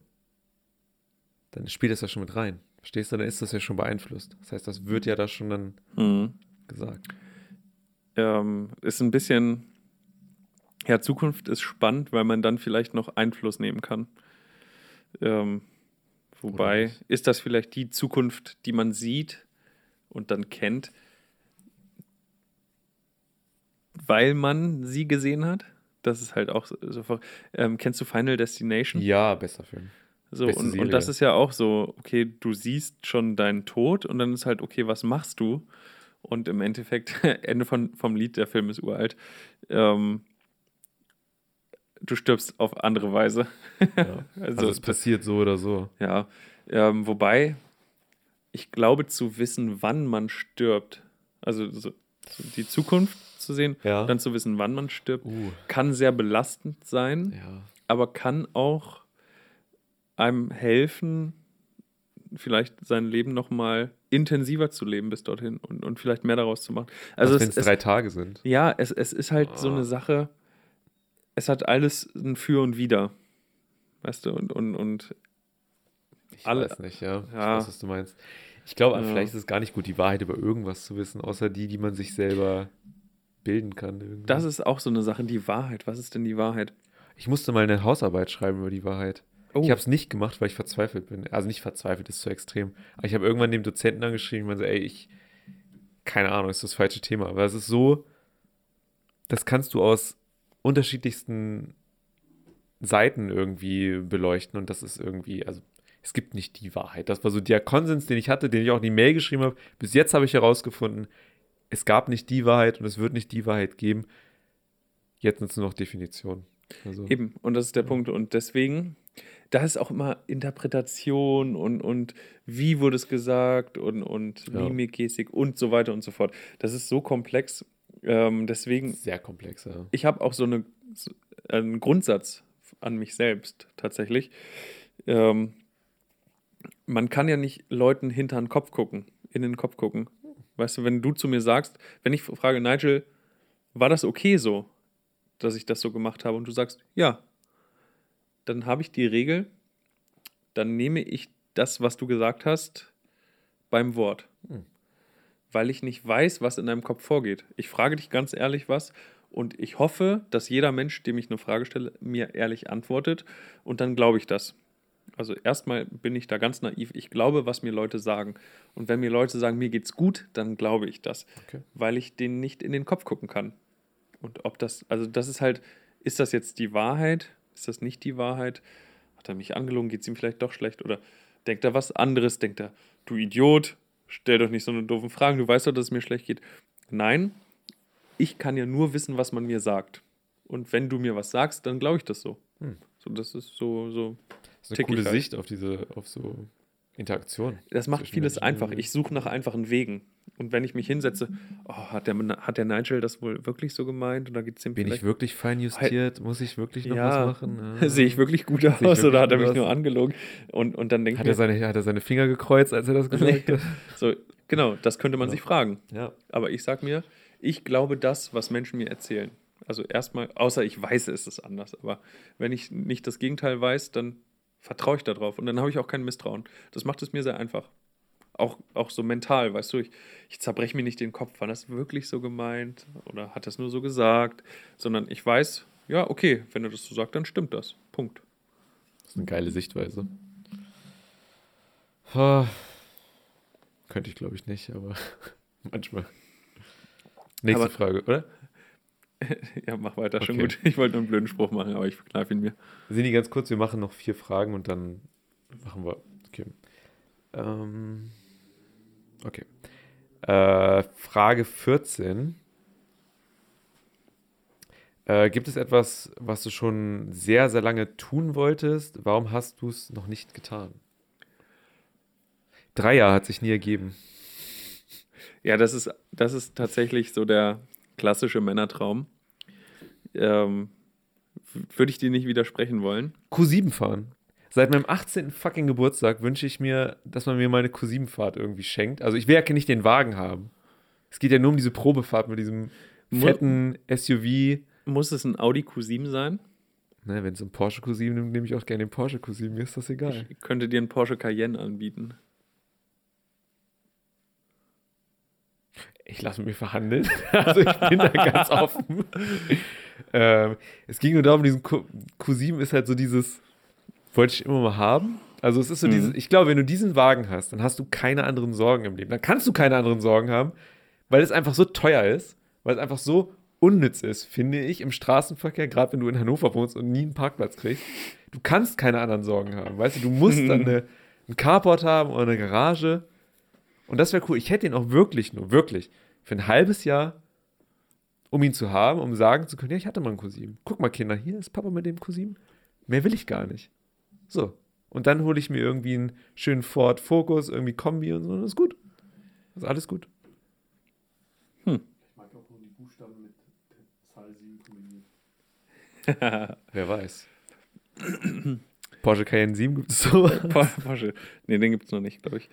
dann spielt das ja schon mit rein. Verstehst du? Dann ist das ja schon beeinflusst. Das heißt, das wird ja da schon dann Mhm. gesagt. Ähm, ist ein bisschen. Ja, Zukunft ist spannend, weil man dann vielleicht noch Einfluss nehmen kann. Ähm, wobei, ist das vielleicht die Zukunft, die man sieht und dann kennt, weil man sie gesehen hat? Das ist halt auch so. ähm, kennst du Final Destination? Ja, besser Film. So, Beste und, und das ist ja auch so, okay, du siehst schon deinen Tod und dann ist halt, okay, was machst du? Und im Endeffekt, Ende von, vom Lied, der Film ist uralt, ähm, du stirbst auf andere Weise. Ja. Also, Also, es passiert so oder so. ja, ähm, wobei ich glaube zu wissen, wann man stirbt, also so, so die Zukunft zu sehen, Ja. dann zu wissen, wann man stirbt, Uh, kann sehr belastend sein ja. aber kann auch einem helfen, vielleicht sein Leben nochmal intensiver zu leben bis dorthin und, und vielleicht mehr daraus zu machen. Also wenn es, drei Tage sind. ja, es, es ist halt so Ah. eine Sache, es hat alles ein Für und Wider. Weißt du, und, und, und Ich Alle- weiß nicht, ja. Ich Ja. weiß, was du meinst. Ich glaube, Ja. vielleicht ist es gar nicht gut, die Wahrheit über irgendwas zu wissen, außer die, die man sich selber bilden kann. Irgendwie. das ist auch so eine Sache, die Wahrheit. Was ist denn die Wahrheit? ich musste mal eine Hausarbeit schreiben über die Wahrheit. Oh, Ich habe es nicht gemacht, weil ich verzweifelt bin. Also nicht verzweifelt, ist zu extrem. Aber ich habe irgendwann dem Dozenten angeschrieben, ich meinte, ey, ich, keine Ahnung, ist das falsche Thema. Aber es ist so, das kannst du aus unterschiedlichsten Seiten irgendwie beleuchten und das ist irgendwie, also es gibt nicht die Wahrheit. Das war so der Konsens, den ich hatte, den ich auch in die Mail geschrieben habe. Bis jetzt habe ich herausgefunden, es gab nicht die Wahrheit und es wird nicht die Wahrheit geben. Jetzt sind es nur noch Definitionen. Also, Eben, und das ist der Punkt. Und deswegen, da ist auch immer Interpretation und, und wie wurde es gesagt und, und Ja. Mimik, Gestik und so weiter und so fort. Das ist so komplex. Ähm, deswegen, sehr komplex, ja. ich habe auch so eine, so einen Grundsatz an mich selbst tatsächlich. Ähm, man kann ja nicht Leuten hinter den Kopf gucken, in den Kopf gucken. Weißt du, wenn du zu mir sagst, wenn ich frage, Nigel, war das okay so, dass ich das so gemacht habe? Und du sagst, ja, dann habe ich die Regel, dann nehme ich das, was du gesagt hast, beim Wort. Hm. Weil ich nicht weiß, was in deinem Kopf vorgeht. Ich frage dich ganz ehrlich was und ich hoffe, dass jeder Mensch, dem ich eine Frage stelle, mir ehrlich antwortet und dann glaube ich das. Also erstmal bin ich da ganz naiv. Ich glaube, was mir Leute sagen. Und wenn mir Leute sagen, mir geht's gut, dann glaube ich das. Okay. Weil ich denen nicht in den Kopf gucken kann. Und ob das, also das ist halt, ist das jetzt die Wahrheit? Ist das nicht die Wahrheit? Hat er mich angelogen? Geht es ihm vielleicht doch schlecht? Oder denkt er was anderes? Denkt er, du Idiot, stell doch nicht so eine doofen Fragen, du weißt doch, dass es mir schlecht geht. Nein, ich kann ja nur wissen, was man mir sagt. Und wenn du mir was sagst, dann glaube ich das so. Hm. So, das ist so, so. Das ist eine coole halt. Sicht auf diese, auf so Interaktion. Das macht vieles einfach. Ich suche nach einfachen Wegen. Und wenn ich mich hinsetze, oh, hat, der, hat der Nigel das wohl wirklich so gemeint? Oder gibt es ihm Bin ich wirklich fein justiert? Muss ich wirklich noch Ja. was machen? Ah. Sehe ich wirklich gut aus wirklich oder hat er mich nur angelogen? Und, und dann denke Hat ich er, mir, seine, hat er seine Finger gekreuzt, als er das gesagt hat? so, genau, das könnte man Ja. sich fragen. Ja. Aber ich sag mir, ich glaube das, was Menschen mir erzählen. Also erstmal, außer ich weiß, es ist anders. Aber wenn ich nicht das Gegenteil weiß, dann vertraue ich darauf. Und dann habe ich auch kein Misstrauen. Das macht es mir sehr einfach. Auch, auch so mental, weißt du, ich, ich zerbreche mir nicht den Kopf, war das wirklich so gemeint oder hat das nur so gesagt, sondern ich weiß, ja, okay, wenn er das so sagt, dann stimmt das. Punkt. Das ist eine geile Sichtweise. Ah, Könnte ich, glaube ich, nicht, aber manchmal. Nächste Aber- Frage, oder? Ja, mach weiter, schon Okay. gut. Ich wollte nur einen blöden Spruch machen, aber ich verkneife ihn mir. Sini, ganz kurz, wir machen noch vier Fragen und dann machen wir. Okay. Ähm, okay. Äh, Frage 14. Äh, gibt es etwas, was du schon sehr, sehr lange tun wolltest? Warum hast du es noch nicht getan? Drei Jahre hat sich nie ergeben. Ja, das ist, das ist tatsächlich so der klassische Männertraum. Ähm, Würde ich dir nicht widersprechen wollen. Q7 fahren. Seit meinem 18. fucking Geburtstag wünsche ich mir, dass man mir meine Q7-Fahrt irgendwie schenkt. Also ich will ja nicht den Wagen haben. Es geht ja nur um diese Probefahrt mit diesem fetten SUV. Muss es ein Audi Q7 sein? Ne, Wenn es einen Porsche Q7 nimmt, nehme ich auch gerne den Porsche Q7. Mir ist das egal. Ich könnte dir einen Porsche Cayenne anbieten. Ich lasse mit mir verhandeln. Also ich bin da ganz offen. ähm, es ging nur darum, diesen Q Q7 ist halt so dieses, wollte ich immer mal haben. Also es ist so Mhm. dieses, ich glaube, wenn du diesen Wagen hast, dann hast du keine anderen Sorgen im Leben. Dann kannst du keine anderen Sorgen haben, weil es einfach so teuer ist, weil es einfach so unnütz ist, finde ich, im Straßenverkehr, gerade wenn du in Hannover wohnst und nie einen Parkplatz kriegst. Du kannst keine anderen Sorgen haben, weißt du, du musst dann eine, ein Carport haben oder eine Garage. Und das wäre cool. Ich hätte ihn auch wirklich nur, wirklich, für ein halbes Jahr, um ihn zu haben, um sagen zu können, ja, ich hatte mal einen Cousin. Guck mal, Kinder, hier ist Papa mit dem Cousin. Mehr will ich gar nicht. So. Und dann hole ich mir irgendwie einen schönen Ford Focus, irgendwie Kombi und so, und das ist gut. Das ist alles gut. Ich mag auch nur die Buchstaben mit Zahl 7 kombiniert. Wer weiß. Porsche Cayenne 7 gibt es so. Por- Porsche. Nee, den gibt es noch nicht, glaube ich.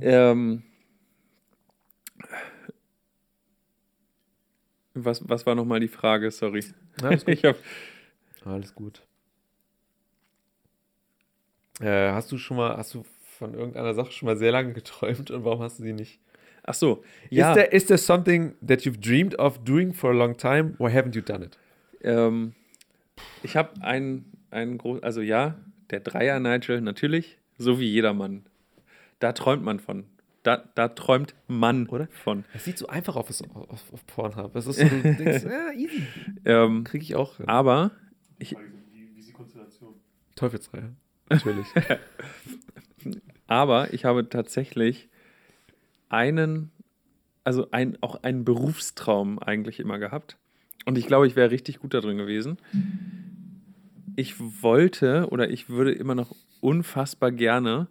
Ähm, Was, was war nochmal die Frage? Sorry. Alles gut. Hab, Alles gut. Äh, hast du schon mal, hast du von irgendeiner Sache schon mal sehr lange geträumt und warum hast du sie nicht? ach so. Ja. Is, there, is there something that you've dreamed of doing for a long time or haven't you done it? Ähm, ich habe einen, einen großen, also ja, der Dreier Nigel natürlich, so wie jedermann. Da träumt man von. Da, da träumt man Oder? von. Es sieht so einfach auf, auf, auf Pornhub. Es ist so, du denkst, ja, easy. Ähm, Kriege ich auch. hin. aber wie, wie ist die Konstellation? Teufelsreihe. Natürlich. Aber ich habe tatsächlich einen, also ein, auch einen Berufstraum eigentlich immer gehabt. Und ich glaube, ich wäre richtig gut da drin gewesen. Ich wollte oder ich würde immer noch unfassbar gerne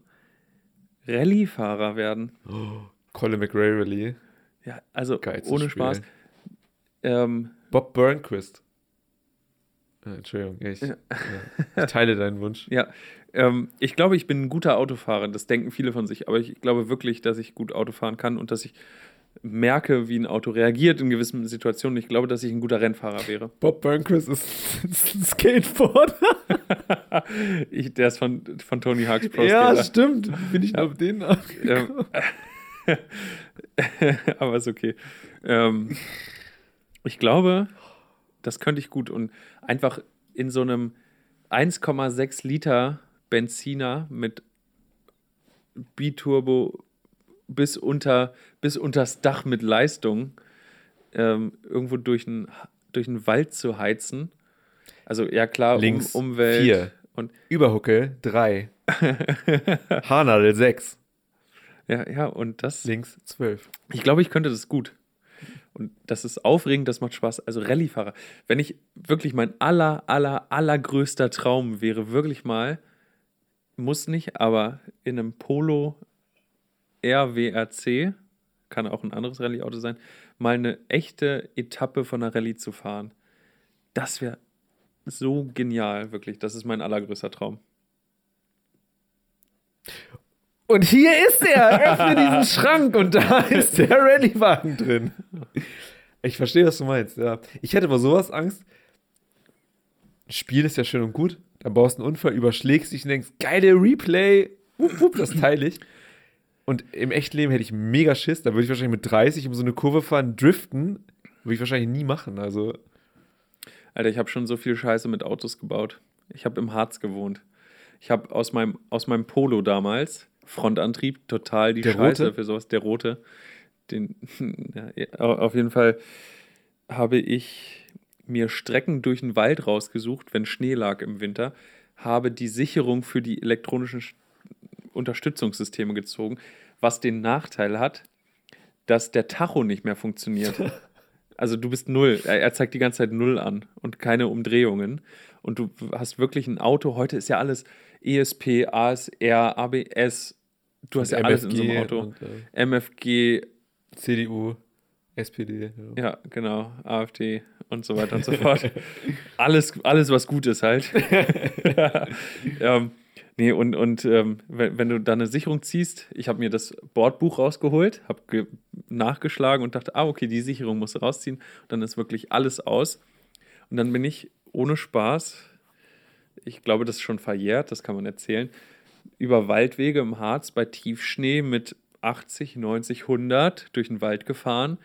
Rallye-Fahrer werden. Colin McRae Rally. Ja, also Geilstes ohne Spiel. Spaß. Ähm, Bob Burnquist. Äh, Entschuldigung, ich, Ja. ja. ich teile deinen Wunsch. Ja, ähm, ich glaube, ich bin ein guter Autofahrer. Das denken viele von sich. Aber ich glaube wirklich, dass ich gut Auto fahren kann und dass ich merke, wie ein Auto reagiert in gewissen Situationen. Ich glaube, dass ich ein guter Rennfahrer wäre. Bob Burnquist ist, ist ein Skateboarder. Ich, der ist von, von Tony Hawk's Pro ja, stimmt. Bin ich Ja. auf den. Ähm, aber ist okay. Ähm, ich glaube, das könnte ich gut und einfach in so einem 1,6 Liter Benziner mit Biturbo bis unter bis unters Dach mit Leistung ähm, irgendwo durch einen durch einen Wald zu heizen. Also ja klar, um, Links Umwelt vier. und Überhucke 3. Haarnadel 6. ja, ja und das Links 12. Ich glaube, ich könnte das gut. Und das ist aufregend, das macht Spaß. Also Rallyefahrer. Wenn ich wirklich mein aller, aller, allergrößter Traum wäre, wirklich mal, muss nicht, aber in einem Polo RWRC, kann auch ein anderes Rallye-Auto sein, mal eine echte Etappe von einer Rallye zu fahren. Das wäre so genial, wirklich. Das ist mein allergrößter Traum. Und hier ist er. Öffne diesen Schrank und da ist der Rallyewagen drin. Ich verstehe, was du meinst. Ja. Ich hätte mal sowas Angst. Ein Spiel ist ja schön und gut. Dann baust du einen Unfall, überschlägst dich und denkst, geile Replay. Wupp, wupp, das teile ich. Und im Echtleben hätte ich mega Schiss. Da würde ich wahrscheinlich mit 30 um so eine Kurve fahren, driften. Würde ich wahrscheinlich nie machen. Also, Alter, ich habe schon so viel Scheiße mit Autos gebaut. Ich habe im Harz gewohnt. Ich habe aus meinem, aus meinem Polo damals, Frontantrieb, total die Der Scheiße rote? für sowas, der rote. Den, ja, au- auf jeden Fall habe ich mir Strecken durch den Wald rausgesucht, wenn Schnee lag im Winter, habe die Sicherung für die elektronischen Sch- Unterstützungssysteme gezogen, was den Nachteil hat, dass der Tacho nicht mehr funktioniert. Also du bist null. Er, zeigt die ganze Zeit null an und keine Umdrehungen. Und du hast wirklich ein Auto. Heute ist ja alles ESP, ASR, ABS. Du hast ja alles in so einem Auto. Und, äh, MFG, CDU, SPD. Ja. ja, genau, AfD und so weiter und so fort. alles, alles, was gut ist halt. ähm, nee, und, und ähm, wenn, wenn du da eine Sicherung ziehst, ich habe mir das Bordbuch rausgeholt, habe nachgeschlagen und dachte, ah, okay, die Sicherung musst du rausziehen. Und dann ist wirklich alles aus. Und dann bin ich ohne Spaß, ich glaube, das ist schon verjährt, das kann man erzählen, über Waldwege im Harz bei Tiefschnee mit 80, 90, 100 durch den Wald gefahren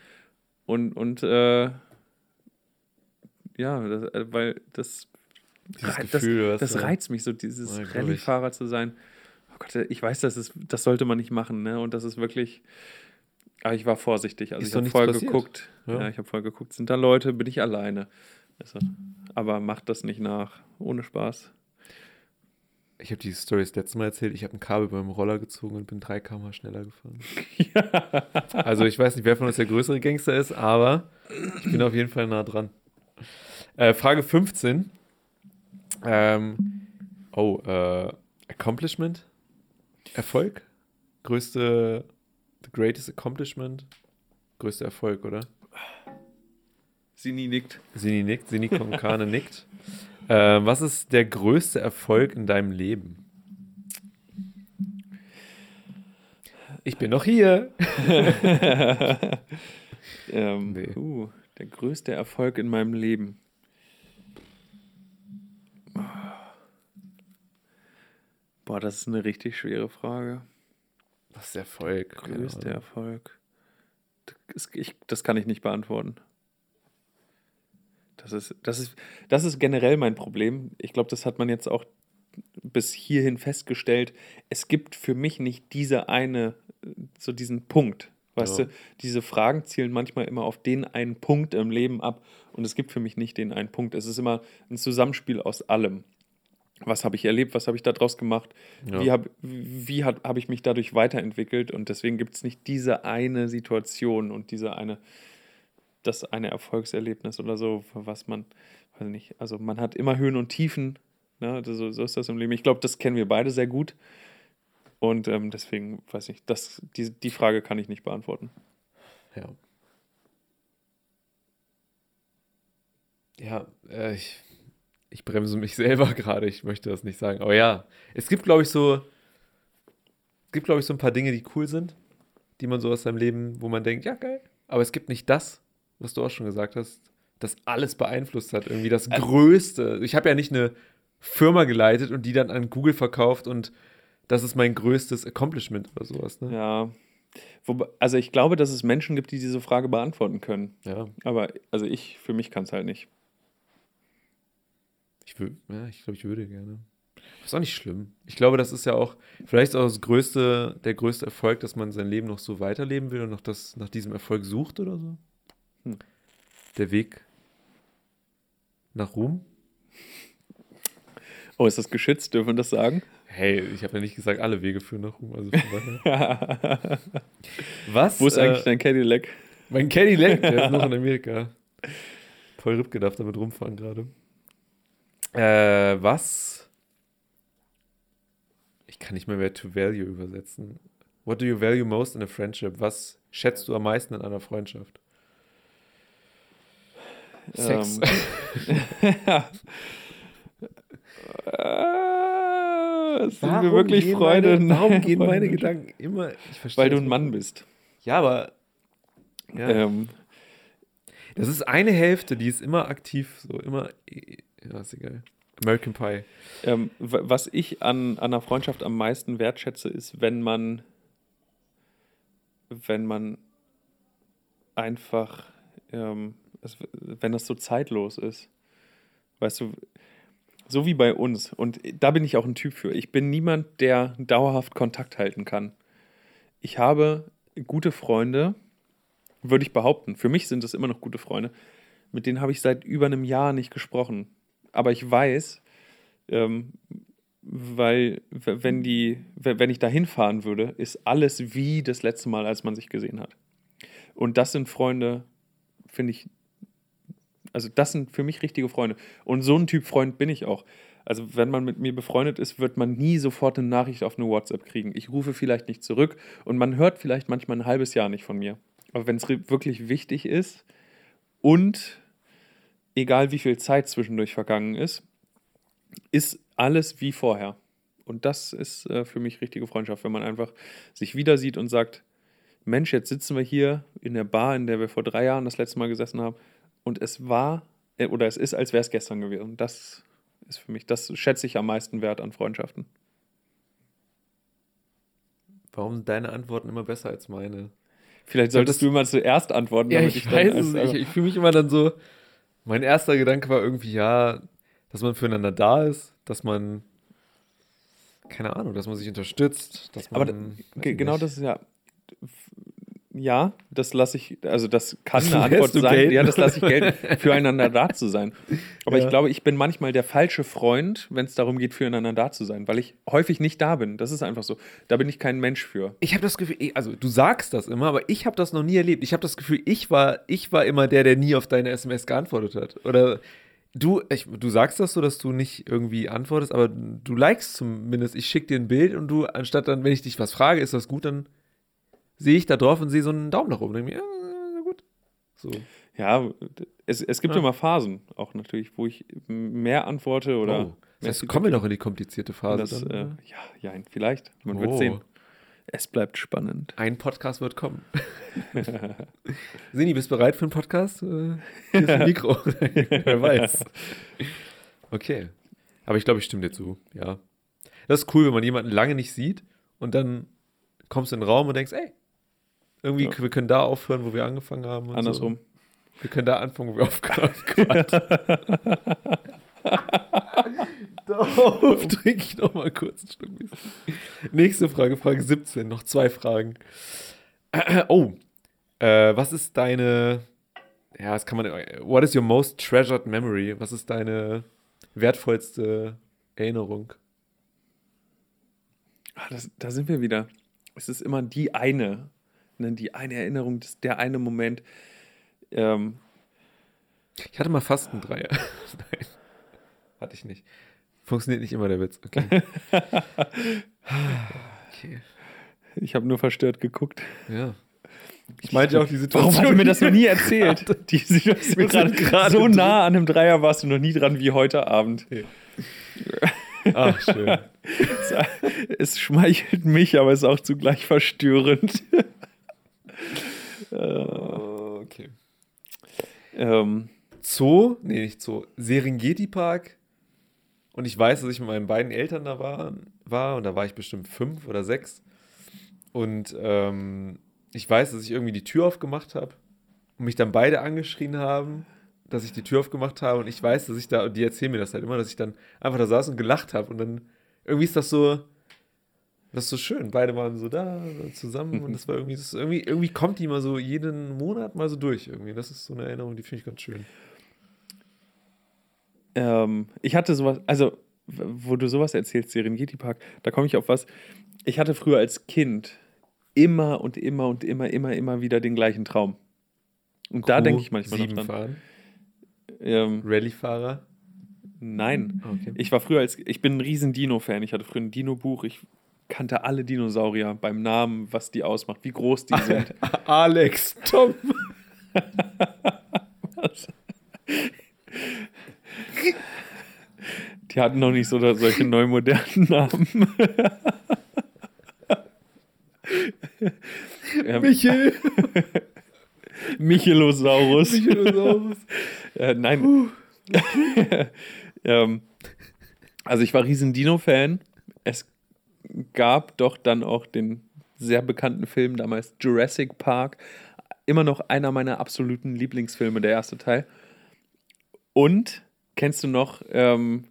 und, und äh, ja, das, äh, weil das, Dieses das, Gefühl, das du- reizt mich so, dieses Ja. Rallye-Fahrer zu sein. Oh Gott, ich weiß, das, ist, das sollte man nicht machen, ne? Und das ist wirklich. Aber ich war vorsichtig. Also Ist ich habe vorher passiert. geguckt. Ja. Ja, ich habe vorher geguckt, sind da Leute, bin ich alleine. Also, aber macht das nicht nach. Ohne Spaß. Ich habe die Story das letzte Mal erzählt. Ich habe ein Kabel beim Roller gezogen und bin 3 km schneller gefahren. Also ich weiß nicht, wer von uns der größere Gangster ist, aber ich bin auf jeden Fall nah dran. Äh, Frage 15. Ähm, oh, äh, Accomplishment? Erfolg? Größte, the greatest accomplishment? Größter Erfolg, oder? Sini nickt. Sini nickt, Sini Konkane nickt. Ähm, was ist der größte Erfolg in deinem Leben? Ich bin noch hier. ähm, Nee. uh, der größte Erfolg in meinem Leben. Boah, das ist eine richtig schwere Frage. Was ist Erfolg? Größter. Erfolg. Das, ich, das kann ich nicht beantworten. Das ist, das, ist, das ist generell mein Problem. Ich glaube, das hat man jetzt auch bis hierhin festgestellt. Es gibt für mich nicht diese eine, so diesen Punkt. Weißt Ja. du, diese Fragen zielen manchmal immer auf den einen Punkt im Leben ab. Und es gibt für mich nicht den einen Punkt. Es ist immer ein Zusammenspiel aus allem. Was habe ich erlebt? Was habe ich daraus gemacht? Ja. Wie habe wie hab, hab ich mich dadurch weiterentwickelt? Und deswegen gibt es nicht diese eine Situation und diese eine, das eine Erfolgserlebnis oder so, was man, weiß nicht, also man hat immer Höhen und Tiefen. Ne? Das- So, so ist das im Leben. Ich glaube, das kennen wir beide sehr gut. Und ähm, deswegen, weiß ich, das, die, die Frage kann ich nicht beantworten. Ja. Ja, äh, ich, ich bremse mich selber gerade, ich möchte das nicht sagen. Aber ja, es gibt, glaube ich, so, es gibt, glaube ich, so ein paar Dinge, die cool sind, die man so aus seinem Leben, wo man denkt, ja, geil. Aber es gibt nicht das, was du auch schon gesagt hast, das alles beeinflusst hat. Irgendwie das. Größte. Ich habe ja nicht eine Firma geleitet und die dann an Google verkauft und das ist mein größtes Accomplishment oder sowas. Ne? Ja. Wobei, also ich glaube, dass es Menschen gibt, die diese Frage beantworten können. ja. Aber also ich, für mich kann es halt nicht. Ich, wür- ja, ich glaube, ich würde gerne. Ist auch nicht schlimm. Ich glaube, das ist ja auch vielleicht auch das größte, der größte Erfolg, dass man sein Leben noch so weiterleben will und noch das, nach diesem Erfolg sucht oder so. Hm. Der Weg nach Ruhm. Oh, ist das geschützt? Dürfen wir das sagen? Hey, ich habe ja nicht gesagt, alle Wege führen nach Ruhm. Also. Was? Wo ist eigentlich äh, dein Cadillac? Mein Cadillac, der ist noch in Amerika. Paul Ripke darf damit rumfahren gerade. Äh, was? Ich kann nicht mehr mehr to value übersetzen. What do you value most in a friendship? Was schätzt du am meisten in einer Freundschaft? Sex. ja. Äh, sind wir wirklich Freunde? Meine, warum gehen meine. Gedanken immer? Weil du ein Mann bist. Ja, aber. Ja, Ähm, das ist eine Hälfte, die ist immer aktiv, so immer. Ja, ist egal. American Pie. ähm, was ich an, an einer Freundschaft am meisten wertschätze, ist, wenn man, wenn man einfach, ähm, es, wenn das so zeitlos ist. Weißt du, so wie bei uns. Und da bin ich auch ein Typ für. Ich bin niemand, der dauerhaft Kontakt halten kann. Ich habe gute Freunde, würde ich behaupten. Für mich sind es immer noch gute Freunde. Mit denen habe ich seit über einem Jahr nicht gesprochen. Aber ich weiß, ähm, weil wenn die, wenn ich da hinfahren würde, ist alles wie das letzte Mal, als man sich gesehen hat. Und das sind Freunde, finde ich, also das sind für mich richtige Freunde. Und so ein Typ Freund bin ich auch. Also wenn man mit mir befreundet ist, wird man nie sofort eine Nachricht auf eine WhatsApp kriegen. Ich rufe vielleicht nicht zurück und man hört vielleicht manchmal ein halbes Jahr nicht von mir. Aber wenn es wirklich wichtig ist und egal wie viel Zeit zwischendurch vergangen ist, ist alles wie vorher. Und das ist äh, für mich richtige Freundschaft, wenn man einfach sich wieder sieht und sagt, Mensch, jetzt sitzen wir hier in der Bar, in der wir vor drei Jahren das letzte Mal gesessen haben und es war äh, oder es ist, als wäre es gestern gewesen. Das ist für mich, das schätze ich am meisten wert an Freundschaften. Warum sind deine Antworten immer besser als meine? Vielleicht solltest du immer zuerst antworten. Ja, damit ich dann weiß es nicht. Ich, ich fühle mich immer dann so. Mein erster Gedanke war irgendwie, ja, dass man füreinander da ist, dass man, keine Ahnung, dass man sich unterstützt, dass man. Aber genau nicht. das ist ja. Ja, das lasse ich, also das kann eine Antwort sein. gelten. Ja, das lasse ich gelten, füreinander da zu sein. Aber Ja. ich glaube, ich bin manchmal der falsche Freund, wenn es darum geht, füreinander da zu sein, weil ich häufig nicht da bin. Das ist einfach so. Da bin ich kein Mensch für. Ich habe das Gefühl, also du sagst das immer, aber ich habe das noch nie erlebt. Ich habe das Gefühl, ich war, ich war immer der, der nie auf deine SMS geantwortet hat. Oder du, ich, du sagst das so, dass du nicht irgendwie antwortest, aber du likest zumindest. Ich schicke dir ein Bild und du, anstatt dann, wenn ich dich was frage, ist das gut, dann sehe ich da drauf und sehe so einen Daumen nach oben. Denke mir, ja, gut. So. Ja, es, es gibt Ja. immer Phasen auch natürlich, wo ich mehr antworte oder. oh. Das heißt, kommen wir noch in die komplizierte Phase. das, dann, äh, ja, ja, vielleicht. Man wird Oh. sehen. Es bleibt spannend. Ein Podcast wird kommen. Sini, bist du bereit für einen Podcast? Äh, Hier ist ein Mikro. Wer weiß. Okay. Aber ich glaube, ich stimme dir zu. Ja. Das ist cool, wenn man jemanden lange nicht sieht und dann kommst du in den Raum und denkst, ey, irgendwie, Ja. wir können da aufhören, wo wir angefangen haben. Andersrum. So. Wir können da anfangen, wo wir aufgehört haben. Darauf trinke ich noch mal kurz ein Stück Whisky. Nächste Frage, Frage 17, noch zwei Fragen. Oh, äh, was ist deine, ja, das kann man, what is your most treasured memory? Was ist deine wertvollste Erinnerung? Ah, das, da sind wir wieder. Es ist immer die eine, ne, die eine Erinnerung, das, der eine Moment. Ähm, Ich hatte mal fast einen Dreier. Nein, hatte ich nicht. Funktioniert nicht immer der Witz. Okay. okay. ich habe nur verstört geguckt. Ja. Ich meinte auch die Warum Situation. hast du mir das noch nie erzählt? Die Situation gerade gerade so drin. nah an einem Dreier warst du noch nie dran wie heute Abend. Ach, schön. Es schmeichelt mich, aber es ist auch zugleich verstörend. Oh, okay. ähm, Zoo, nee, nicht Zoo, Serengeti Park. Und ich weiß, dass ich mit meinen beiden Eltern da war, war und da war ich bestimmt fünf oder sechs. Und ähm, ich weiß, dass ich irgendwie die Tür aufgemacht habe und mich dann beide angeschrien haben, dass ich die Tür aufgemacht habe. Und ich weiß, dass ich da, und die erzählen mir das halt immer, dass ich dann einfach da saß und gelacht habe. Und dann irgendwie ist das so, das ist so schön. Beide waren so da zusammen und das war irgendwie, das irgendwie, irgendwie kommt die mal so jeden Monat mal so durch irgendwie. Das ist so eine Erinnerung, die finde ich ganz schön. ähm, ich hatte sowas, also, wo du sowas erzählst, Serengeti Park, da komme ich auf was. Ich hatte früher als Kind immer und immer und immer, immer, immer wieder den gleichen Traum. Und da denke ich manchmal noch dran. fahren. Ähm, Rallye-Fahrer. nein. Okay. Ich war früher als, ich bin ein riesen Dino-Fan. Ich hatte früher ein Dino-Buch. Ich kannte alle Dinosaurier beim Namen, was die ausmacht, wie groß die sind. Alex, Tom. Die hatten noch nicht so solche neu modernen Namen. Michel. Michelosaurus. Michelosaurus. Äh, nein. ähm, also ich war riesen Dino-Fan. Es gab doch dann auch den sehr bekannten Film damals Jurassic Park. Immer noch einer meiner absoluten Lieblingsfilme, der erste Teil. Und kennst du noch ähm,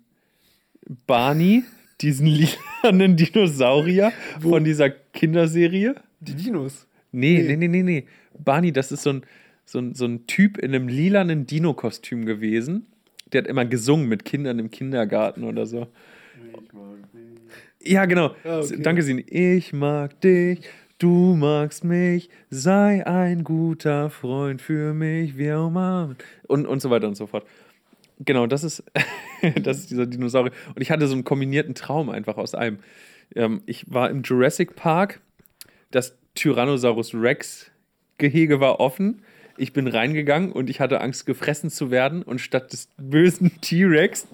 Barney, diesen lilanen Dinosaurier von dieser Kinderserie? Die Dinos. Nee, Nee. nee, nee, nee. Barney, das ist so ein, so ein, so ein Typ in einem lilanen Dino-Kostüm gewesen. Der hat immer gesungen mit Kindern im Kindergarten oder so. Ich mag. Ja, genau. Ah, okay. Danke, Sini. Ich mag dich, du magst mich, sei ein guter Freund für mich, wir umarmen. Und, und so weiter und so fort. Genau, das ist, das ist dieser Dinosaurier. Und ich hatte so einen kombinierten Traum einfach aus allem. Ähm, ich war im Jurassic Park, das Tyrannosaurus Rex Gehege war offen. Ich bin reingegangen und ich hatte Angst, gefressen zu werden. Und statt des bösen T-Rex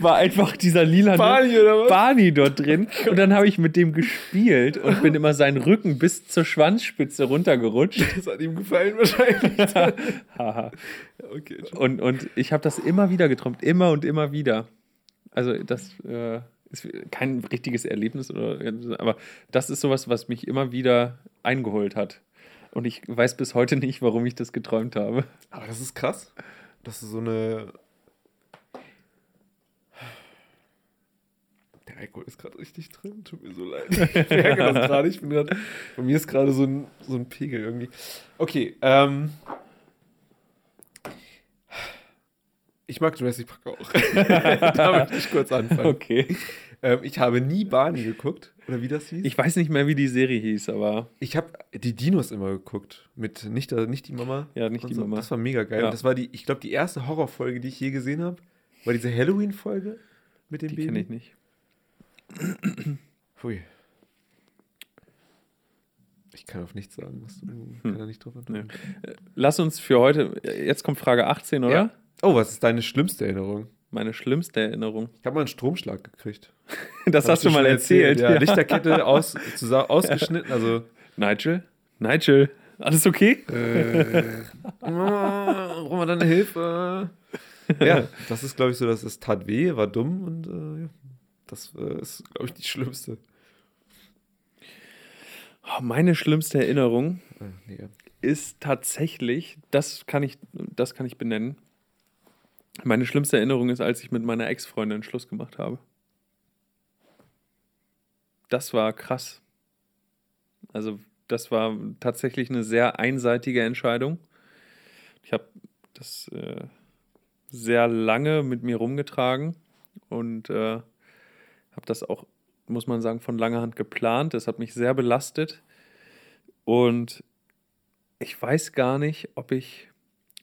war einfach dieser lila Barney? Barney dort drin. Und dann habe ich mit dem gespielt und bin immer seinen Rücken bis zur Schwanzspitze runtergerutscht. Das hat ihm gefallen wahrscheinlich. Haha. okay. und, und ich habe das immer wieder geträumt, immer und immer wieder. Also das äh, ist kein richtiges Erlebnis, oder, aber das ist sowas, was mich immer wieder eingeholt hat. Und ich weiß bis heute nicht, warum ich das geträumt habe. Aber das ist krass. Das ist so eine. Der Alkohol ist gerade richtig drin. Tut mir so leid. Ich merke das gerade. Ich bin gerade. Bei mir ist gerade so ein, so ein Pegel irgendwie. Okay, ähm. Ich mag Jurassic Park auch. da möchte ich kurz anfangen. Okay. Ähm, ich habe nie Barney geguckt. Oder wie das hieß? Ich weiß nicht mehr, wie die Serie hieß, aber Ich habe die Dinos immer geguckt. Mit nicht, äh, nicht die Mama. Ja, nicht die so. Mama. Das war mega geil. Ja. Und das war die, ich glaube, die erste Horrorfolge, die ich je gesehen habe, war diese Halloween-Folge mit dem die Baby. kenne ich nicht. Hui. Ich kann auf nichts sagen, was du Hm. kann da nicht drauf antworten. Lass uns für heute, jetzt kommt Frage 18, oder? Ja. Oh, was ist deine schlimmste Erinnerung? Meine schlimmste Erinnerung. Ich habe mal einen Stromschlag gekriegt. Das Hab hast du mal schon erzählt. Ja, Lichterkette aus, zusa- ausgeschnitten, also Nigel? Nigel, alles okay? Äh, brauchen wir deine Hilfe? Ja, das ist, glaube ich, so, dass es tat weh, war dumm und äh, das äh, ist, glaube ich, die schlimmste. Oh, meine schlimmste Erinnerung Äh, nee. ist tatsächlich, das kann ich, das kann ich benennen. Meine schlimmste Erinnerung ist, als ich mit meiner Ex-Freundin Schluss gemacht habe. Das war krass. Also, das war tatsächlich eine sehr einseitige Entscheidung. Ich habe das äh, sehr lange mit mir rumgetragen und äh, habe das auch, muss man sagen, von langer Hand geplant. Das hat mich sehr belastet. Und ich weiß gar nicht, ob ich.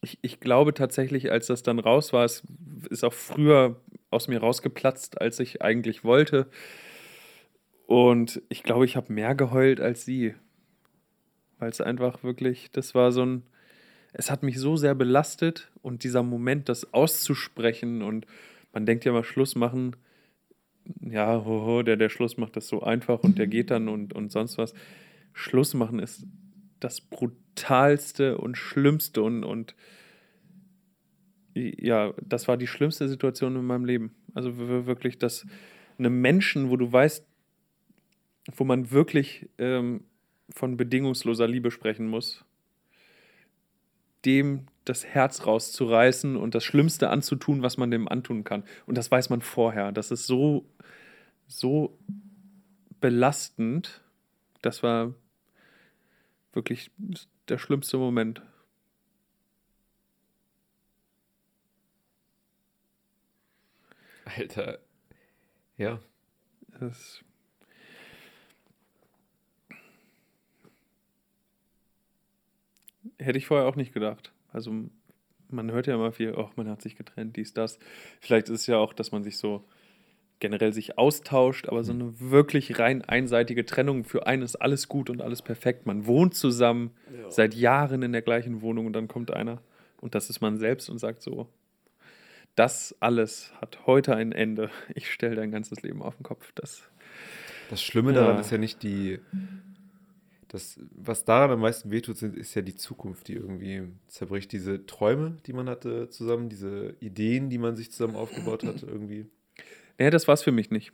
Ich, ich glaube tatsächlich, als das dann raus war, es ist auch früher aus mir rausgeplatzt, als ich eigentlich wollte. Und ich glaube, ich habe mehr geheult als sie. Weil es einfach wirklich, das war so ein. Es hat mich so sehr belastet und dieser Moment, das auszusprechen und man denkt ja mal, Schluss machen, ja, hoho, der, der Schluss macht das so einfach und der geht dann und, und sonst was. Schluss machen ist das brutalste und schlimmste und, und ja, das war die schlimmste Situation in meinem Leben. Also wir- wirklich, dass einem Menschen, wo du weißt, wo man wirklich ähm, von bedingungsloser Liebe sprechen muss, dem das Herz rauszureißen und das Schlimmste anzutun, was man dem antun kann. Und das weiß man vorher. Das ist so, so belastend. Das war wirklich der schlimmste Moment. Alter. Ja. Das hätte ich vorher auch nicht gedacht. Also man hört ja immer viel, oh, man hat sich getrennt, dies, das. Vielleicht ist es ja auch, dass man sich so generell sich austauscht, aber so eine wirklich rein einseitige Trennung für einen ist alles gut und alles perfekt. Man wohnt zusammen seit Jahren in der gleichen Wohnung und dann kommt einer und das ist man selbst und sagt so, das alles hat heute ein Ende. Ich stelle dein ganzes Leben auf den Kopf. Das Das Schlimme daran Ja. ist ja nicht die. Das, was daran am meisten wehtut, ist ja die Zukunft, die irgendwie zerbricht. Diese Träume, die man hatte zusammen, diese Ideen, die man sich zusammen aufgebaut hat, irgendwie. Nee, das war's für mich nicht.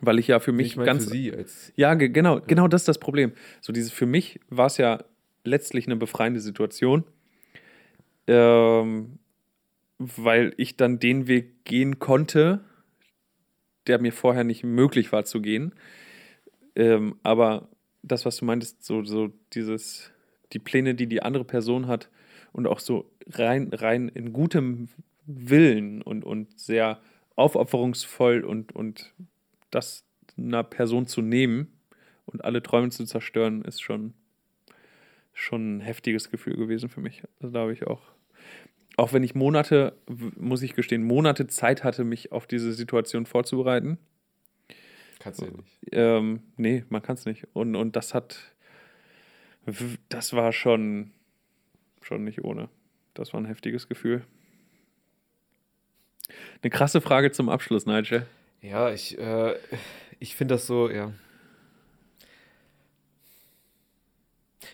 Weil ich ja für mich ich meine ganz. für sie als. Ja, ge genau, genau das ist das Problem. So dieses für mich war es ja letztlich eine befreiende Situation, ähm, weil ich dann den Weg gehen konnte, der mir vorher nicht möglich war zu gehen. Ähm, aber das, was du meintest, so, so dieses, die Pläne, die die andere Person hat und auch so rein, rein in gutem Willen und, und sehr aufopferungsvoll und, und das einer Person zu nehmen und alle Träume zu zerstören, ist schon, schon ein heftiges Gefühl gewesen für mich. Also da habe ich auch, auch wenn ich Monate, muss ich gestehen, Monate Zeit hatte, mich auf diese Situation vorzubereiten. Kannst du ja nicht. Ähm, nee, man kann es nicht. Und, und das hat, das war schon, schon nicht ohne. Das war ein heftiges Gefühl. Eine krasse Frage zum Abschluss, Nigel. Ja, ich, äh, ich finde das so, ja.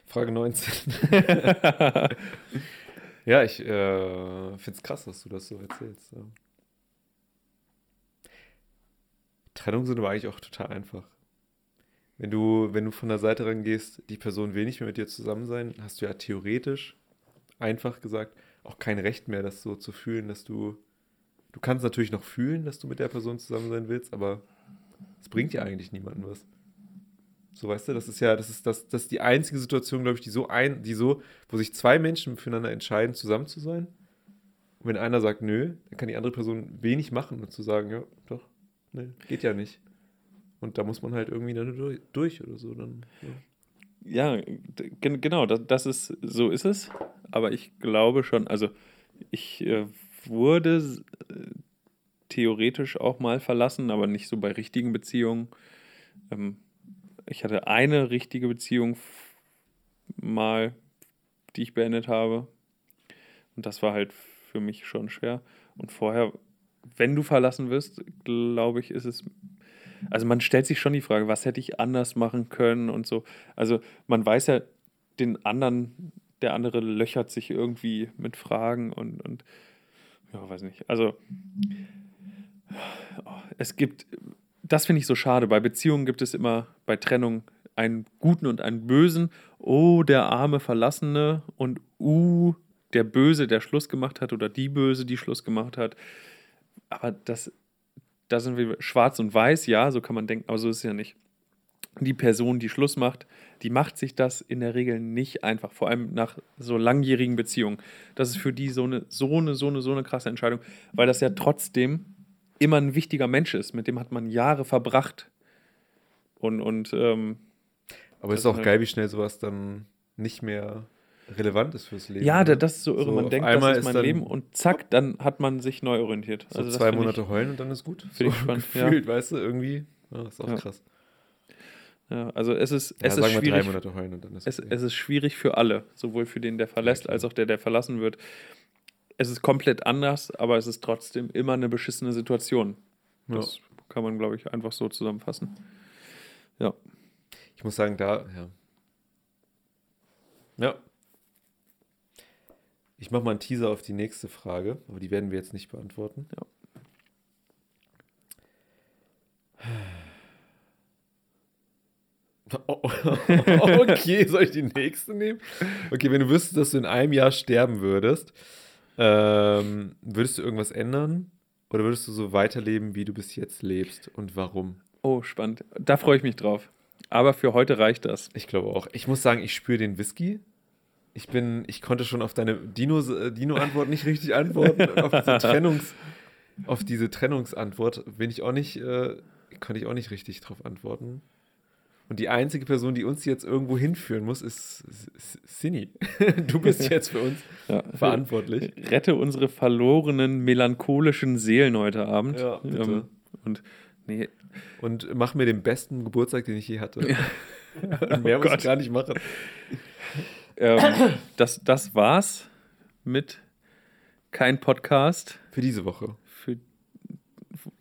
Frage 19. ja, ich äh, finde es krass, dass du das so erzählst. Ja. Trennungen sind aber eigentlich auch total einfach. Wenn du, wenn du von der Seite rangehst, die Person will nicht mehr mit dir zusammen sein, hast du ja theoretisch, einfach gesagt, auch kein Recht mehr, das so zu fühlen, dass du Du kannst natürlich noch fühlen, dass du mit der Person zusammen sein willst, aber es bringt ja eigentlich niemandem was. So, weißt du, das ist ja, das ist, das, das ist die einzige Situation, glaube ich, die so ein, die so, wo sich zwei Menschen füreinander entscheiden, zusammen zu sein. Und wenn einer sagt, nö, dann kann die andere Person wenig machen und zu sagen, ja, doch, nee, geht ja nicht. Und da muss man halt irgendwie dann durch, oder so. Dann, ja. Ja, genau, das, das ist, so ist es. Aber ich glaube schon, also ich äh, wurde äh, theoretisch auch mal verlassen, aber nicht so bei richtigen Beziehungen. Ähm, ich hatte eine richtige Beziehung mal, die ich beendet habe. Und das war halt für mich schon schwer. Und vorher wenn du verlassen wirst, glaube ich, ist es. Also man stellt sich schon die Frage, was hätte ich anders machen können und so. Also man weiß ja, den anderen, der andere löchert sich irgendwie mit Fragen und, und ja, weiß nicht. Also es gibt, das finde ich so schade. Bei Beziehungen gibt es immer bei Trennung einen Guten und einen Bösen. Oh, der arme Verlassene und uh, der Böse, der Schluss gemacht hat oder die Böse, die Schluss gemacht hat. Aber das, da sind wir schwarz und weiß, ja, so kann man denken, aber so ist es ja nicht. Die Person, die Schluss macht, die macht sich das in der Regel nicht einfach, vor allem nach so langjährigen Beziehungen. Das ist für die so eine, so eine, so eine, so eine krasse Entscheidung, weil das ja trotzdem immer ein wichtiger Mensch ist. Mit dem hat man Jahre verbracht. Und, und ähm, aber es ist auch geil, wie schnell sowas dann nicht mehr relevant ist fürs Leben. Ja, das ist so irre. So, man denkt, das ist mein ist Leben und zack, dann hat man sich neu orientiert. So also zwei Monate ich, heulen und dann ist gut. Finde so ich spannend. Gefühlt, ja. weißt du, irgendwie. Ja, ist auch ja. krass. Ja, also es ist, ja, es ist schwierig. Ist es, okay. es, ist schwierig für alle, sowohl für den, der verlässt, als auch der, der verlassen wird. Es ist komplett anders, aber es ist trotzdem immer eine beschissene Situation. Das kann man, glaube ich, einfach so zusammenfassen. Ja. Ich muss sagen, da, ja. Ja, ich mache mal einen Teaser auf die nächste Frage, aber die werden wir jetzt nicht beantworten. Ja. okay, soll ich die nächste nehmen? Okay, wenn du wüsstest, dass du in einem Jahr sterben würdest, ähm, würdest du irgendwas ändern? Oder würdest du so weiterleben, wie du bis jetzt lebst? Und warum? Oh, spannend. Da freue ich mich drauf. Aber für heute reicht das. Ich glaube auch. Ich muss sagen, ich spüre den Whisky. Ich bin, ich konnte schon auf deine Dino-Antwort Dino nicht richtig antworten. auf, diese Trennungs, auf diese Trennungsantwort bin ich auch nicht, äh, konnte ich auch nicht richtig drauf antworten. Und die einzige Person, die uns jetzt irgendwo hinführen muss, ist Cindy. Du bist jetzt für uns ja. verantwortlich. Rette unsere verlorenen, melancholischen Seelen heute Abend. Ja, bitte. Ähm, und, nee. und mach mir den besten Geburtstag, den ich je hatte. Ja. Mehr oh muss Gott. ich gar nicht machen. Ähm, das, das war's mit kein Podcast. Für diese Woche.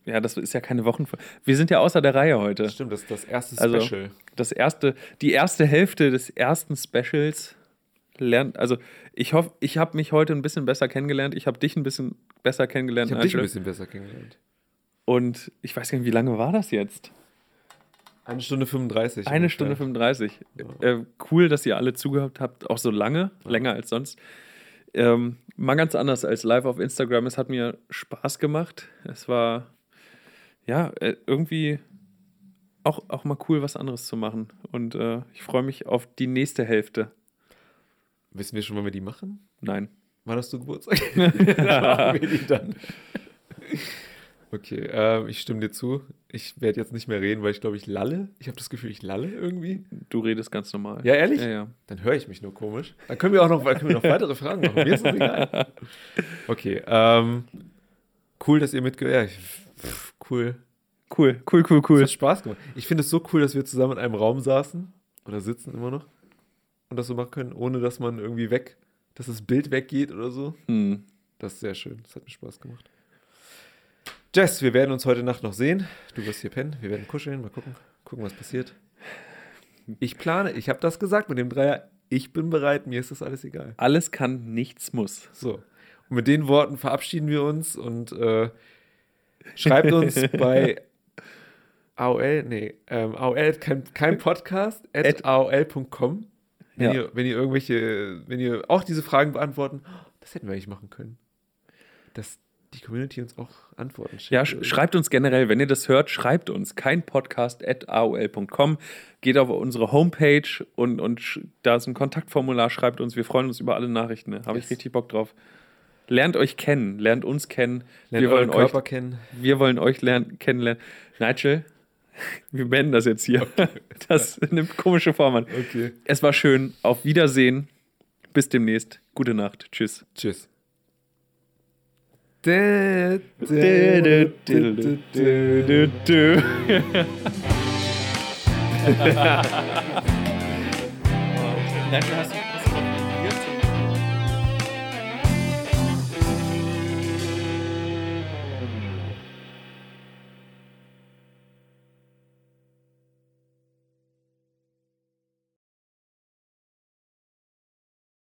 Ja, das ist ja keine Wochen. Wir sind ja außer der Reihe heute. Stimmt, das ist das erste also, Special. Also, das erste, die erste Hälfte des ersten Specials lernt. Also ich hoffe, ich habe mich heute ein bisschen besser kennengelernt. Ich habe dich ein bisschen besser kennengelernt. Ich habe dich ein bisschen besser kennengelernt. Und ich weiß gar nicht, wie lange war das jetzt? Eine Stunde 35. Eine Stunde 35. Ja. Äh, cool, dass ihr alle zugehört habt, auch so lange, ja. länger als sonst. Ähm, mal ganz anders als live auf Instagram. Es hat mir Spaß gemacht. Es war, ja, äh, irgendwie auch, auch mal cool, was anderes zu machen. Und äh, ich freue mich auf die nächste Hälfte. Wissen wir schon, wann wir die machen? Nein. Wann hast du Geburtstag? Okay, ähm, ich stimme dir zu. Ich werde jetzt nicht mehr reden, weil ich glaube, ich lalle. Ich habe das Gefühl, ich lalle irgendwie. Du redest ganz normal. Ja, ehrlich? Ja, ja. Dann höre ich mich nur komisch. Dann können wir auch noch, können wir noch weitere Fragen machen. Mir ist das egal. Okay, ähm, cool, dass ihr mitgehört. Ja, cool. Cool, cool, cool, cool. Es hat Spaß gemacht. Ich finde es so cool, dass wir zusammen in einem Raum saßen oder sitzen immer noch und das so machen können, ohne dass man irgendwie weg, dass das Bild weggeht oder so. Hm. Das ist sehr schön. Das hat mir Spaß gemacht. Jess, wir werden uns heute Nacht noch sehen. Du wirst hier pennen. Wir werden kuscheln. Mal gucken, gucken was passiert. Ich plane, ich habe das gesagt mit dem Dreier. Ich bin bereit, mir ist das alles egal. Alles kann, nichts muss. So. Und mit den Worten verabschieden wir uns und äh, schreibt uns bei AOL, nee, ähm, AOL, kein, kein Podcast, at, aol.com. Wenn, ja. ihr, wenn ihr irgendwelche, wenn ihr auch diese Fragen beantworten, das hätten wir eigentlich machen können. Das, die Community uns auch Antworten schickt. Ja, sch schreibt uns generell, wenn ihr das hört, schreibt uns kein Podcast at aol.com. Geht auf unsere Homepage und, und da ist ein Kontaktformular, schreibt uns. Wir freuen uns über alle Nachrichten. Ne? Habe yes. ich richtig Bock drauf. Lernt euch kennen, lernt uns kennen. Lernt wir wollen Körper euch, kennen. Wir wollen euch lernen, kennenlernen. Nigel, wir beenden das jetzt hier. Okay. Das nimmt komische Form an. Okay. Es war schön. Auf Wiedersehen. Bis demnächst. Gute Nacht. Tschüss. Tschüss. Nigel, hast du